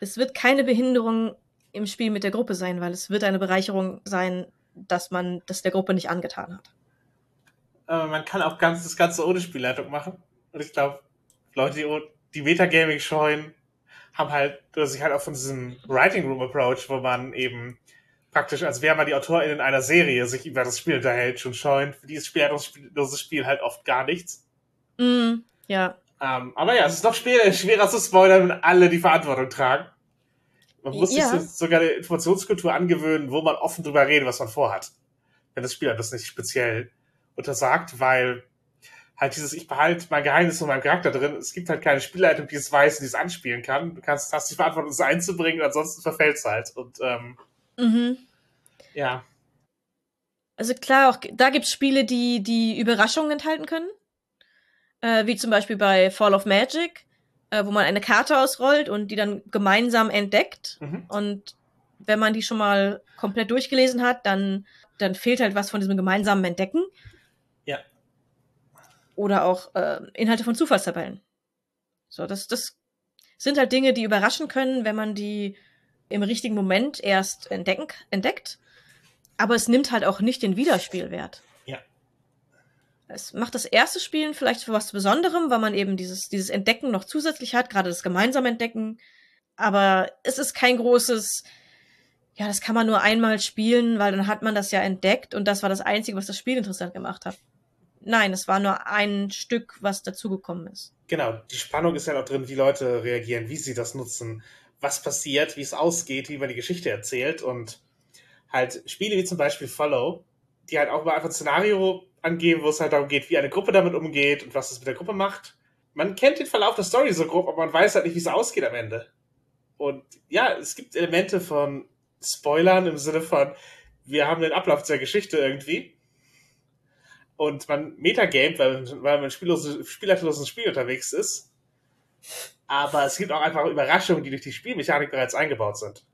es wird keine Behinderung im Spiel mit der Gruppe sein, weil es wird eine Bereicherung sein, dass man das der Gruppe nicht angetan hat. Aber man kann auch ganz, das Ganze ohne Spielleitung machen. Und ich glaube, Leute, die, die Metagaming scheuen, haben halt, oder sich halt auch von diesem Writing Room Approach, wo man eben praktisch, als wäre man die AutorInnen einer Serie, sich über das Spiel unterhält, schon scheuen. Für dieses Spiel hat das Spiel halt oft gar nichts. Mm, ja. Ähm, aber ja, es ist noch schwerer, schwerer zu spoilern, wenn alle die Verantwortung tragen. Man muss ja. sich sogar eine Informationskultur angewöhnen, wo man offen drüber redet, was man vorhat. Wenn das Spiel das nicht speziell untersagt, weil halt dieses, ich behalte mein Geheimnis von meinem Charakter drin. Es gibt halt keine Spielleitung, die es weiß und die es anspielen kann. Du kannst, hast die Verantwortung, es einzubringen, ansonsten verfällt es halt. Und ähm, mhm. ja. Also klar, auch da gibt's Spiele, die die Überraschungen enthalten können. Äh, wie zum Beispiel bei Fall of Magic, äh, wo man eine Karte ausrollt und die dann gemeinsam entdeckt. Mhm. Und wenn man die schon mal komplett durchgelesen hat, dann, dann fehlt halt was von diesem gemeinsamen Entdecken. Oder auch äh, Inhalte von Zufallstabellen. So, das, das sind halt Dinge, die überraschen können, wenn man die im richtigen Moment erst entdecken, entdeckt. Aber es nimmt halt auch nicht den Wiederspielwert. Es macht das erste Spielen vielleicht für was Besonderem, weil man eben dieses, dieses Entdecken noch zusätzlich hat, gerade das gemeinsame Entdecken. Aber es ist kein großes, ja, das kann man nur einmal spielen, weil dann hat man das ja entdeckt und das war das Einzige, was das Spiel interessant gemacht hat. Nein, es war nur ein Stück, was dazugekommen ist. Genau, die Spannung ist ja noch drin, wie Leute reagieren, wie sie das nutzen, was passiert, wie es ausgeht, wie man die Geschichte erzählt und halt Spiele wie zum Beispiel Follow, die halt auch mal einfach ein Szenario angeben, wo es halt darum geht, wie eine Gruppe damit umgeht und was es mit der Gruppe macht. Man kennt den Verlauf der Story so grob, aber man weiß halt nicht, wie es ausgeht am Ende. Und ja, es gibt Elemente von Spoilern im Sinne von, wir haben den Ablauf der Geschichte irgendwie und man metagamet, weil, weil man spiellose, spielerloses Spiel unterwegs ist. Aber es gibt auch einfach Überraschungen, die durch die Spielmechanik bereits eingebaut sind.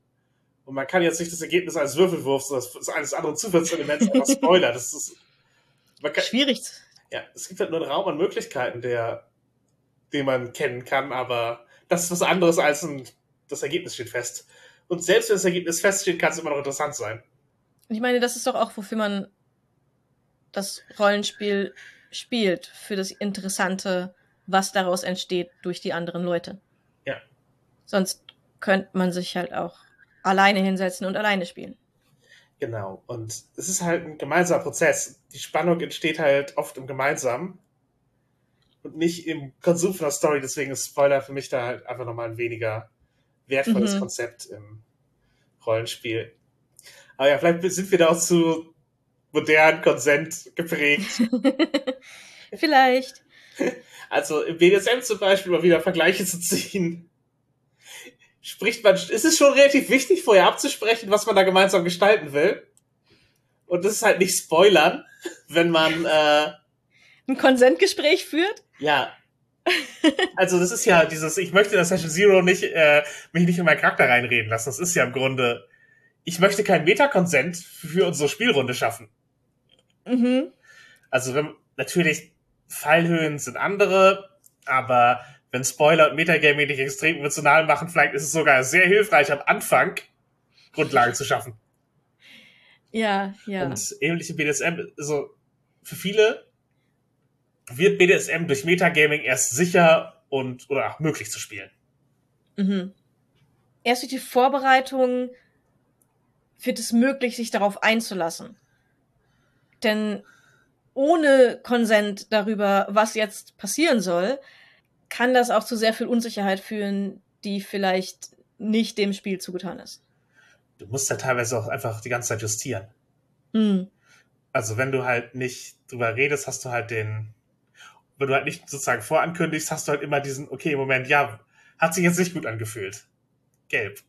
Und man kann jetzt nicht das Ergebnis eines Würfelwurfs oder eines anderen Zufallselements einfach spoilern. Das ist kann, schwierig. Ja, es gibt halt nur einen Raum an Möglichkeiten, der, den man kennen kann, aber das ist was anderes als ein, das Ergebnis steht fest. Und selbst wenn das Ergebnis feststeht, kann es immer noch interessant sein. Ich meine, das ist doch auch, wofür man das Rollenspiel spielt, für das Interessante, was daraus entsteht durch die anderen Leute. Ja. Sonst könnte man sich halt auch alleine hinsetzen und alleine spielen. Genau. Und es ist halt ein gemeinsamer Prozess. Die Spannung entsteht halt oft im Gemeinsamen und nicht im Konsum von der Story. Deswegen ist Spoiler für mich da halt einfach nochmal ein weniger wertvolles mhm. Konzept im Rollenspiel. Aber ja, vielleicht sind wir da auch zu modernen Konsent geprägt. Vielleicht. Also im BDSM zum Beispiel mal wieder Vergleiche zu ziehen. Spricht man, ist es schon relativ wichtig, vorher abzusprechen, was man da gemeinsam gestalten will. Und das ist halt nicht spoilern, wenn man äh, ein Konsentgespräch führt. Ja. Also das ist ja dieses, ich möchte in der Session Zero nicht, äh, mich nicht in meinen Charakter reinreden lassen. Das ist ja im Grunde, ich möchte keinen Metakonsent für unsere Spielrunde schaffen. Mhm. Also wenn, natürlich, Fallhöhen sind andere, aber wenn Spoiler und Metagaming dich extrem emotional machen, vielleicht ist es sogar sehr hilfreich am Anfang, Grundlagen zu schaffen. Ja, ja. Und ähnliche BDSM, also für viele wird BDSM durch Metagaming erst sicher und oder auch möglich zu spielen. Mhm. Erst durch die Vorbereitung wird es möglich, sich darauf einzulassen. Denn ohne Konsent darüber, was jetzt passieren soll, kann das auch zu sehr viel Unsicherheit führen, die vielleicht nicht dem Spiel zugetan ist. Du musst ja teilweise auch einfach die ganze Zeit justieren. Hm. Also wenn du halt nicht drüber redest, hast du halt den, wenn du halt nicht sozusagen vorankündigst, hast du halt immer diesen, okay, Moment, ja, hat sich jetzt nicht gut angefühlt. Gelb.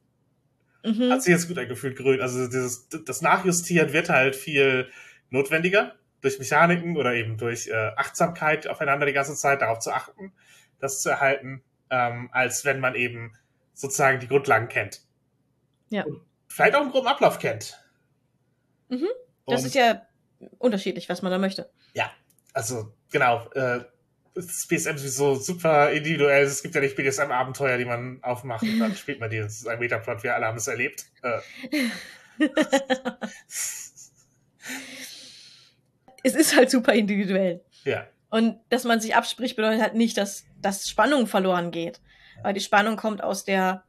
Mhm. Hat sich jetzt gut angefühlt, grün. Also dieses, das Nachjustieren wird halt viel notwendiger durch Mechaniken oder eben durch äh, Achtsamkeit aufeinander die ganze Zeit darauf zu achten, das zu erhalten, ähm, als wenn man eben sozusagen die Grundlagen kennt. Ja. Und vielleicht auch einen groben Ablauf kennt. Mhm. Das Und- ist ja unterschiedlich, was man da möchte. Ja, also genau. Äh, das BSM sowieso super individuell. Es gibt ja nicht BDSM-Abenteuer, die man aufmacht und dann spielt man die. Das ist ein Metaplot, wir alle haben es erlebt. Äh, Es ist halt super individuell. ja, Und dass man sich abspricht, bedeutet halt nicht, dass, dass Spannung verloren geht. Weil die Spannung kommt aus der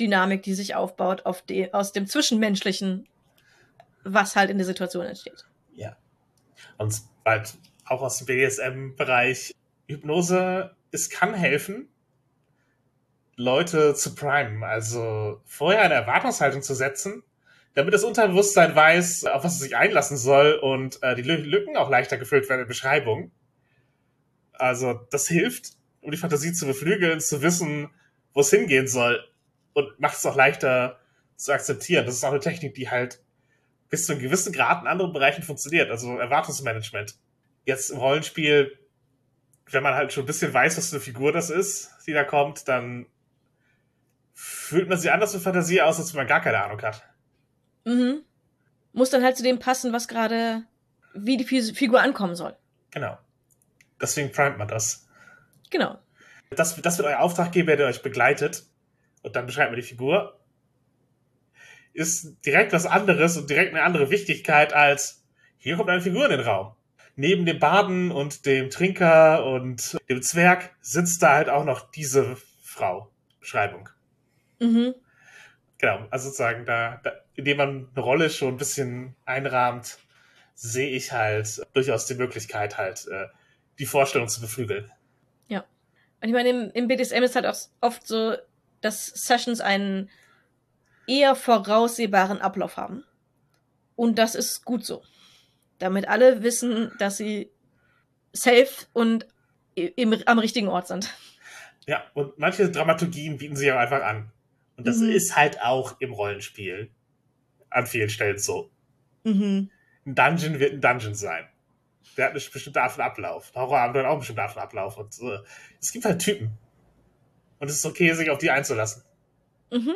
Dynamik, die sich aufbaut, auf die, aus dem Zwischenmenschlichen, was halt in der Situation entsteht. ja. Und bald auch aus dem BDSM-Bereich Hypnose, es kann helfen, Leute zu primen. Also vorher eine Erwartungshaltung zu setzen, damit das Unterbewusstsein weiß, auf was es sich einlassen soll und äh, die Lü- Lücken auch leichter gefüllt werden in Beschreibung. Also das hilft, um die Fantasie zu beflügeln, zu wissen, wo es hingehen soll und macht es auch leichter zu akzeptieren. Das ist auch eine Technik, die halt bis zu einem gewissen Grad in anderen Bereichen funktioniert, also Erwartungsmanagement. Jetzt im Rollenspiel, wenn man halt schon ein bisschen weiß, was für eine Figur das ist, die da kommt, dann fühlt man sie anders mit Fantasie aus, als wenn man gar keine Ahnung hat. Mhm. Muss dann halt zu dem passen, was gerade, wie die Fi- Figur ankommen soll. Genau. Deswegen primet man das. Genau. Das, das wird euer Auftraggeber, der euch begleitet. Und dann beschreibt man die Figur. Ist direkt was anderes und direkt eine andere Wichtigkeit als hier kommt eine Figur in den Raum. Neben dem Baden und dem Trinker und dem Zwerg sitzt da halt auch noch diese Frau. Beschreibung. Mhm. Genau, also sozusagen da, da indem man eine Rolle schon ein bisschen einrahmt, sehe ich halt durchaus die Möglichkeit halt, äh, die Vorstellung zu beflügeln. Und ich meine, im, im BDSM ist halt auch oft so, dass Sessions einen eher voraussehbaren Ablauf haben. Und das ist gut so. Damit alle wissen, dass sie safe und im, am richtigen Ort sind. Ja, und manche Dramaturgien bieten sich auch einfach an. Und das Mhm. ist halt auch im Rollenspiel an vielen Stellen so. Mhm. Ein Dungeon wird ein Dungeon sein. Der hat eine bestimmte Art von Ablauf. Ein Horrorabend hat auch eine bestimmte Art von Ablauf. Und äh, es gibt halt Typen. Und es ist okay, sich auf die einzulassen. Mhm.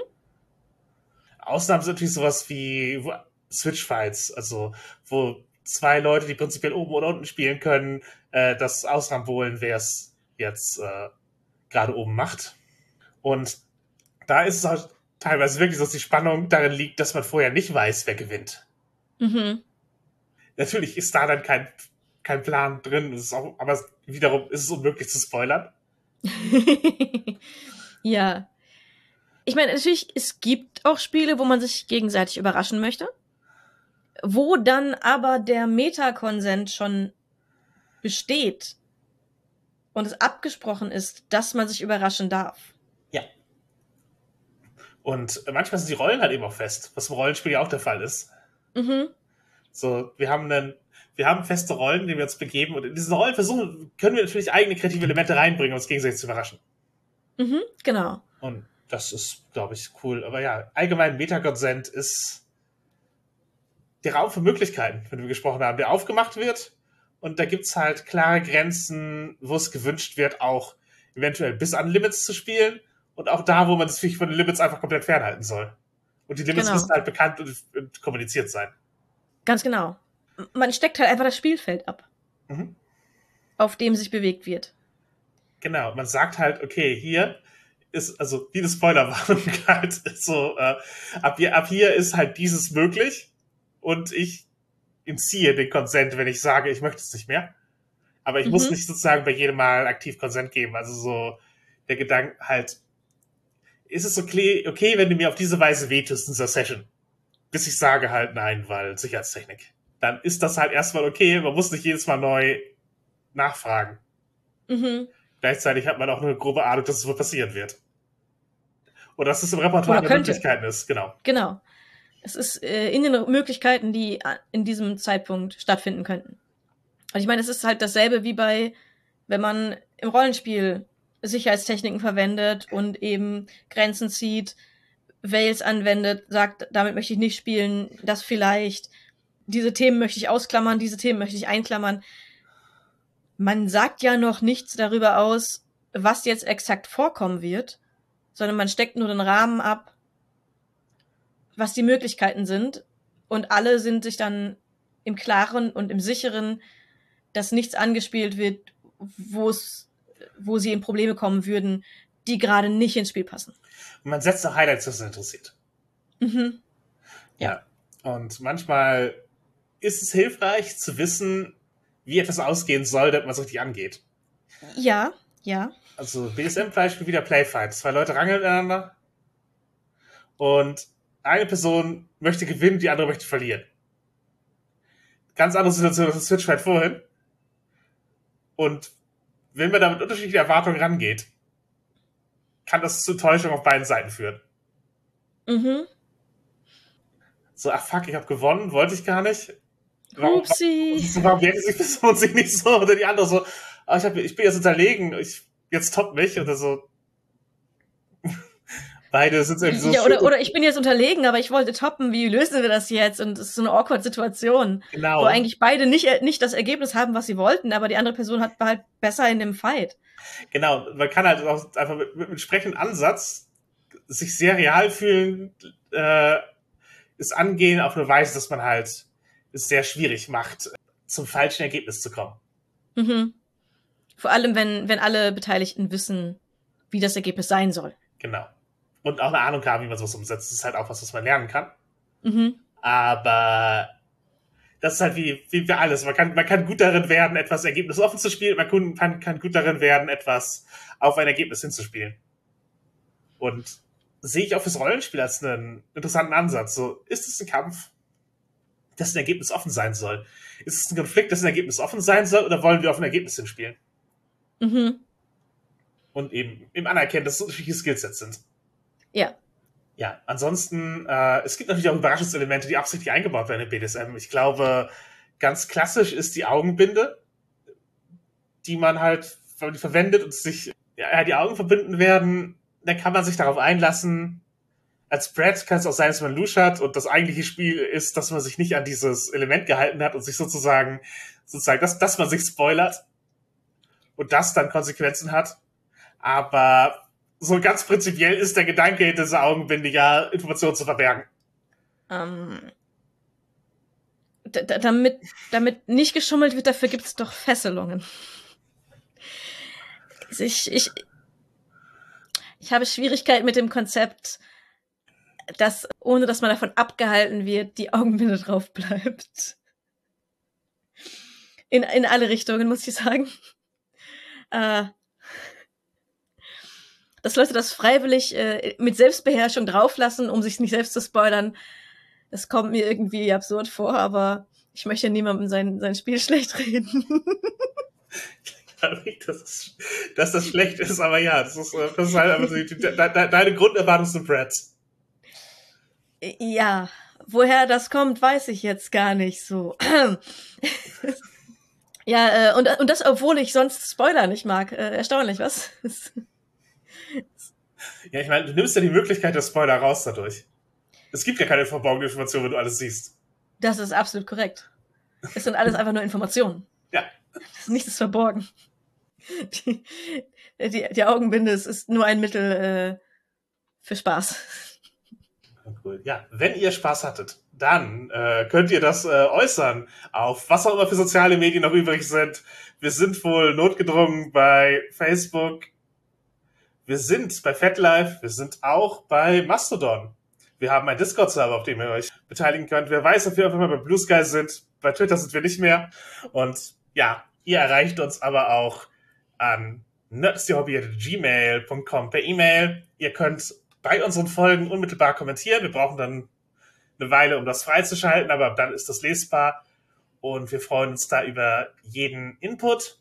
Ausnahmen sind natürlich sowas wie Switch-Fights, also wo zwei Leute, die prinzipiell oben oder unten spielen können, äh, das ausrambolen, wer es jetzt äh, gerade oben macht. Und da ist es auch teilweise wirklich so, dass die Spannung darin liegt, dass man vorher nicht weiß, wer gewinnt. Mhm. Natürlich ist da dann kein, kein Plan drin, es ist auch, aber wiederum ist es unmöglich zu spoilern. ja. Ich meine, natürlich, es gibt auch Spiele, wo man sich gegenseitig überraschen möchte. Wo dann aber der Metakonsent schon besteht und es abgesprochen ist, dass man sich überraschen darf. Und manchmal sind die Rollen halt eben auch fest, was im Rollenspiel ja auch der Fall ist. Mhm. So, wir haben dann, wir haben feste Rollen, die wir uns begeben und in diesen Rollen versuchen, können wir natürlich eigene kreative Elemente reinbringen, um uns gegenseitig zu überraschen. Mhm. Genau. Und das ist, glaube ich, cool. Aber ja, allgemein Metaconsent ist der Raum für Möglichkeiten, von dem wir gesprochen haben, der aufgemacht wird. Und da gibt's halt klare Grenzen, wo es gewünscht wird, auch eventuell bis an Limits zu spielen. Und auch da, wo man sich von den Limits einfach komplett fernhalten soll. Und die Limits Genau. müssen halt bekannt und, und kommuniziert sein. Ganz genau. Man steckt halt einfach das Spielfeld ab, Mhm. auf dem sich bewegt wird. Genau, man sagt halt, okay, hier ist, also wie eine Spoilerwarnung halt, so, äh, ab, hier, ab hier ist halt dieses möglich und ich entziehe den Konsent, wenn ich sage, ich möchte es nicht mehr. Aber ich Mhm. muss nicht sozusagen bei jedem Mal aktiv Konsent geben. Also so der Gedanke halt, ist es okay, okay, wenn du mir auf diese Weise wehtust in dieser Session? Bis ich sage halt nein, weil Sicherheitstechnik. Dann ist das halt erstmal okay. Man muss nicht jedes Mal neu nachfragen. Mhm. Gleichzeitig hat man auch eine grobe Ahnung, dass es wohl passieren wird. Oder dass es im Repertoire der. Möglichkeiten ist, genau. Genau. Es ist äh, in den Möglichkeiten, die a- in diesem Zeitpunkt stattfinden könnten. Und ich meine, es ist halt dasselbe wie bei, wenn man im Rollenspiel Sicherheitstechniken verwendet und eben Grenzen zieht, Veils anwendet, sagt, damit möchte ich nicht spielen, das vielleicht, diese Themen möchte ich ausklammern, diese Themen möchte ich einklammern. Man sagt ja noch nichts darüber aus, was jetzt exakt vorkommen wird, sondern man steckt nur den Rahmen ab, was die Möglichkeiten sind. Und alle sind sich dann im Klaren und im Sicheren, dass nichts angespielt wird, wo es, wo sie in Probleme kommen würden, die gerade nicht ins Spiel passen. Und man setzt auch Highlights, was es interessiert. Mhm. Ja. Und manchmal ist es hilfreich zu wissen, wie etwas ausgehen soll, damit man es richtig angeht. Ja, ja. Also BSM-Beispiel wieder Playfight. Zwei Leute rangeln miteinander und eine Person möchte gewinnen, die andere möchte verlieren. Ganz andere Situation als das Switchfight vorhin. Und wenn man da mit unterschiedlichen Erwartungen rangeht, kann das zu Täuschung auf beiden Seiten führen. Mhm. So, ach fuck, ich habe gewonnen, wollte ich gar nicht. Upsi. warum wertet sich die Person sich nicht so oder die andere so, ah, ich, hab, ich bin jetzt unterlegen, ich, jetzt top mich oder so. Beide sind irgendwie so. Ja, oder, oder ich bin jetzt unterlegen, aber ich wollte toppen, wie lösen wir das jetzt? Und es ist so eine awkward Situation, genau. wo eigentlich beide nicht, nicht das Ergebnis haben, was sie wollten, aber die andere Person hat halt besser in dem Fight. Genau, man kann halt auch einfach mit, mit einem entsprechenden Ansatz sich sehr real fühlen, äh, es angehen auf eine Weise, dass man halt es sehr schwierig macht, zum falschen Ergebnis zu kommen. Mhm. Vor allem, wenn, wenn alle Beteiligten wissen, wie das Ergebnis sein soll. Genau. Und auch eine Ahnung haben, wie man sowas umsetzt. Das ist halt auch was, was man lernen kann. Mhm. Aber das ist halt wie, wie für alles. Man kann, man kann gut darin werden, etwas ergebnisoffen zu spielen. Man kann, kann, kann gut darin werden, etwas auf ein Ergebnis hinzuspielen. Und sehe ich auch fürs Rollenspiel als einen interessanten Ansatz. So, ist es ein Kampf, dessen Ergebnis offen sein soll? Ist es ein Konflikt, dessen Ergebnis offen sein soll? Oder wollen wir auf ein Ergebnis hinspielen? Mhm. Und eben im Anerkennen, dass es unterschiedliche Skillsets sind. Ja. Ja, ansonsten, äh, es gibt natürlich auch Überraschungselemente, die absichtlich eingebaut werden in BDSM. Ich glaube, ganz klassisch ist die Augenbinde, die man halt die verwendet und sich ja, die Augen verbinden werden. Dann kann man sich darauf einlassen. Als Brad kann es auch sein, dass man Lusch hat und das eigentliche Spiel ist, dass man sich nicht an dieses Element gehalten hat und sich sozusagen, sozusagen, dass, dass man sich spoilert und das dann Konsequenzen hat. Aber so ganz prinzipiell ist der Gedanke hinter dieser Augenbinde ja, Informationen zu verbergen. Ähm, da- da- damit, damit nicht geschummelt wird, dafür gibt es doch Fesselungen. Ich, ich, ich habe Schwierigkeiten mit dem Konzept, dass, ohne dass man davon abgehalten wird, die Augenbinde drauf bleibt. In, in alle Richtungen, muss ich sagen. Äh, dass Leute das freiwillig äh, mit Selbstbeherrschung drauflassen, um sich nicht selbst zu spoilern, das kommt mir irgendwie absurd vor, aber ich möchte niemandem sein, sein Spiel schlecht reden. dass, es, dass das schlecht ist, aber ja, das ist, äh, das ist halt einfach die, die, de, de, deine Grunderwartung sind Brad. Ja, woher das kommt, weiß ich jetzt gar nicht so. ja, äh, und, und das, obwohl ich sonst Spoiler nicht mag. Äh, erstaunlich, was? Ja, ich meine, du nimmst ja die Möglichkeit der Spoiler raus dadurch. Es gibt ja keine verborgene Information, wenn du alles siehst. das ist absolut korrekt. Es sind alles einfach nur Informationen. Ja. Nichts ist verborgen. Die, die, die Augenbinde es ist nur ein Mittel äh, für Spaß. Cool. Ja, wenn ihr Spaß hattet, dann äh, könnt ihr das äh, äußern auf was auch immer für soziale Medien noch übrig sind. Wir sind wohl notgedrungen bei Facebook. Wir sind bei FetLife. Wir sind auch bei Mastodon. Wir haben einen Discord-Server, auf dem ihr euch beteiligen könnt. Wer weiß, ob wir einfach mal bei Blue Sky sind. Bei Twitter sind wir nicht mehr. Und ja, ihr erreicht uns aber auch an nerdsdehobby.gmail.com per E-Mail. Ihr könnt bei unseren Folgen unmittelbar kommentieren. Wir brauchen dann eine Weile, um das freizuschalten, aber dann ist das lesbar. Und wir freuen uns da über jeden Input.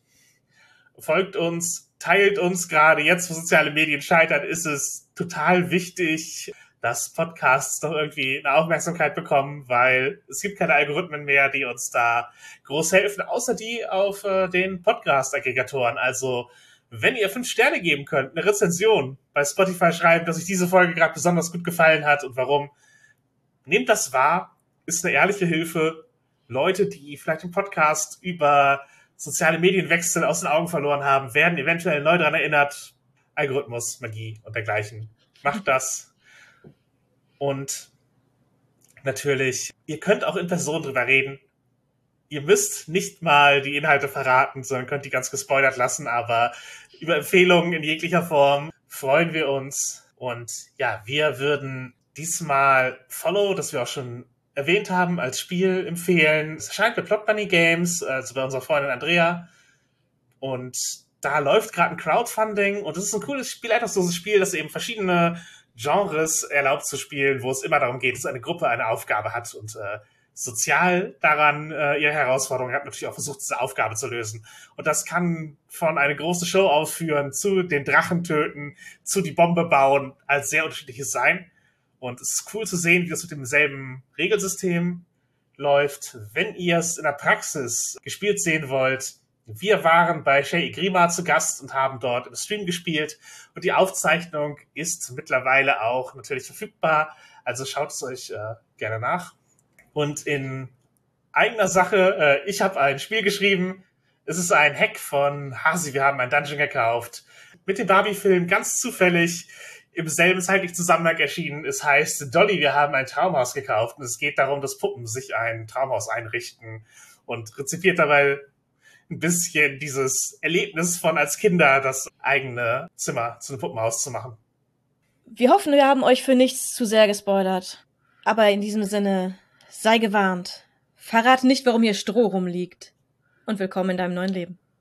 Folgt uns, teilt uns. Gerade jetzt, wo soziale Medien scheitern, ist es total wichtig, dass Podcasts doch irgendwie eine Aufmerksamkeit bekommen, weil es gibt keine Algorithmen mehr, die uns da groß helfen, außer die auf äh, den Podcast-Aggregatoren. Also wenn ihr fünf Sterne geben könnt, eine Rezension bei Spotify schreiben, dass euch diese Folge gerade besonders gut gefallen hat und warum, nehmt das wahr, ist eine ehrliche Hilfe. Leute, die vielleicht im Podcast über soziale Medienwechsel aus den Augen verloren haben, werden eventuell neu daran erinnert. Algorithmus, Magie und dergleichen. Macht das und natürlich, ihr könnt auch in Person drüber reden. Ihr müsst nicht mal die Inhalte verraten, sondern könnt die ganz gespoilert lassen, aber über Empfehlungen in jeglicher Form freuen wir uns. Und ja, wir würden diesmal Follow, das wir auch schon erwähnt haben, als Spiel empfehlen. Es erscheint bei Plot Bunny Games, also bei unserer Freundin Andrea. Und da läuft gerade ein Crowdfunding und es ist ein cooles Spiel, einfach so ein Spiel, das eben verschiedene Genres erlaubt zu spielen, wo es immer darum geht, dass eine Gruppe eine Aufgabe hat und äh, sozial daran äh, ihre Herausforderungen hat, natürlich auch versucht, diese Aufgabe zu lösen. Und das kann von eine große Show ausführen, zu den Drachen töten, zu die Bombe bauen, als sehr unterschiedliches sein. Und es ist cool zu sehen, wie das mit demselben Regelsystem läuft. Wenn ihr es in der Praxis gespielt sehen wollt, wir waren bei Shay Igrima zu Gast und haben dort im Stream gespielt und die Aufzeichnung ist mittlerweile auch natürlich verfügbar. Also schaut es euch äh, gerne nach. Und in eigener Sache, äh, ich habe ein Spiel geschrieben. Es ist ein Hack von Hasi. Wir haben ein Dungeon gekauft. Mit dem Barbie-Film ganz zufällig im selben zeitlichen Zusammenhang erschienen. Es heißt Dolly, wir haben ein Traumhaus gekauft. Und es geht darum, dass Puppen sich ein Traumhaus einrichten und rezipiert dabei ein bisschen dieses Erlebnis von als Kinder das eigene Zimmer zu einem Puppenhaus zu machen. Wir hoffen, wir haben euch für nichts zu sehr gespoilert. Aber in diesem Sinne, sei gewarnt. Verrat nicht, warum hier Stroh rumliegt. Und willkommen in deinem neuen Leben.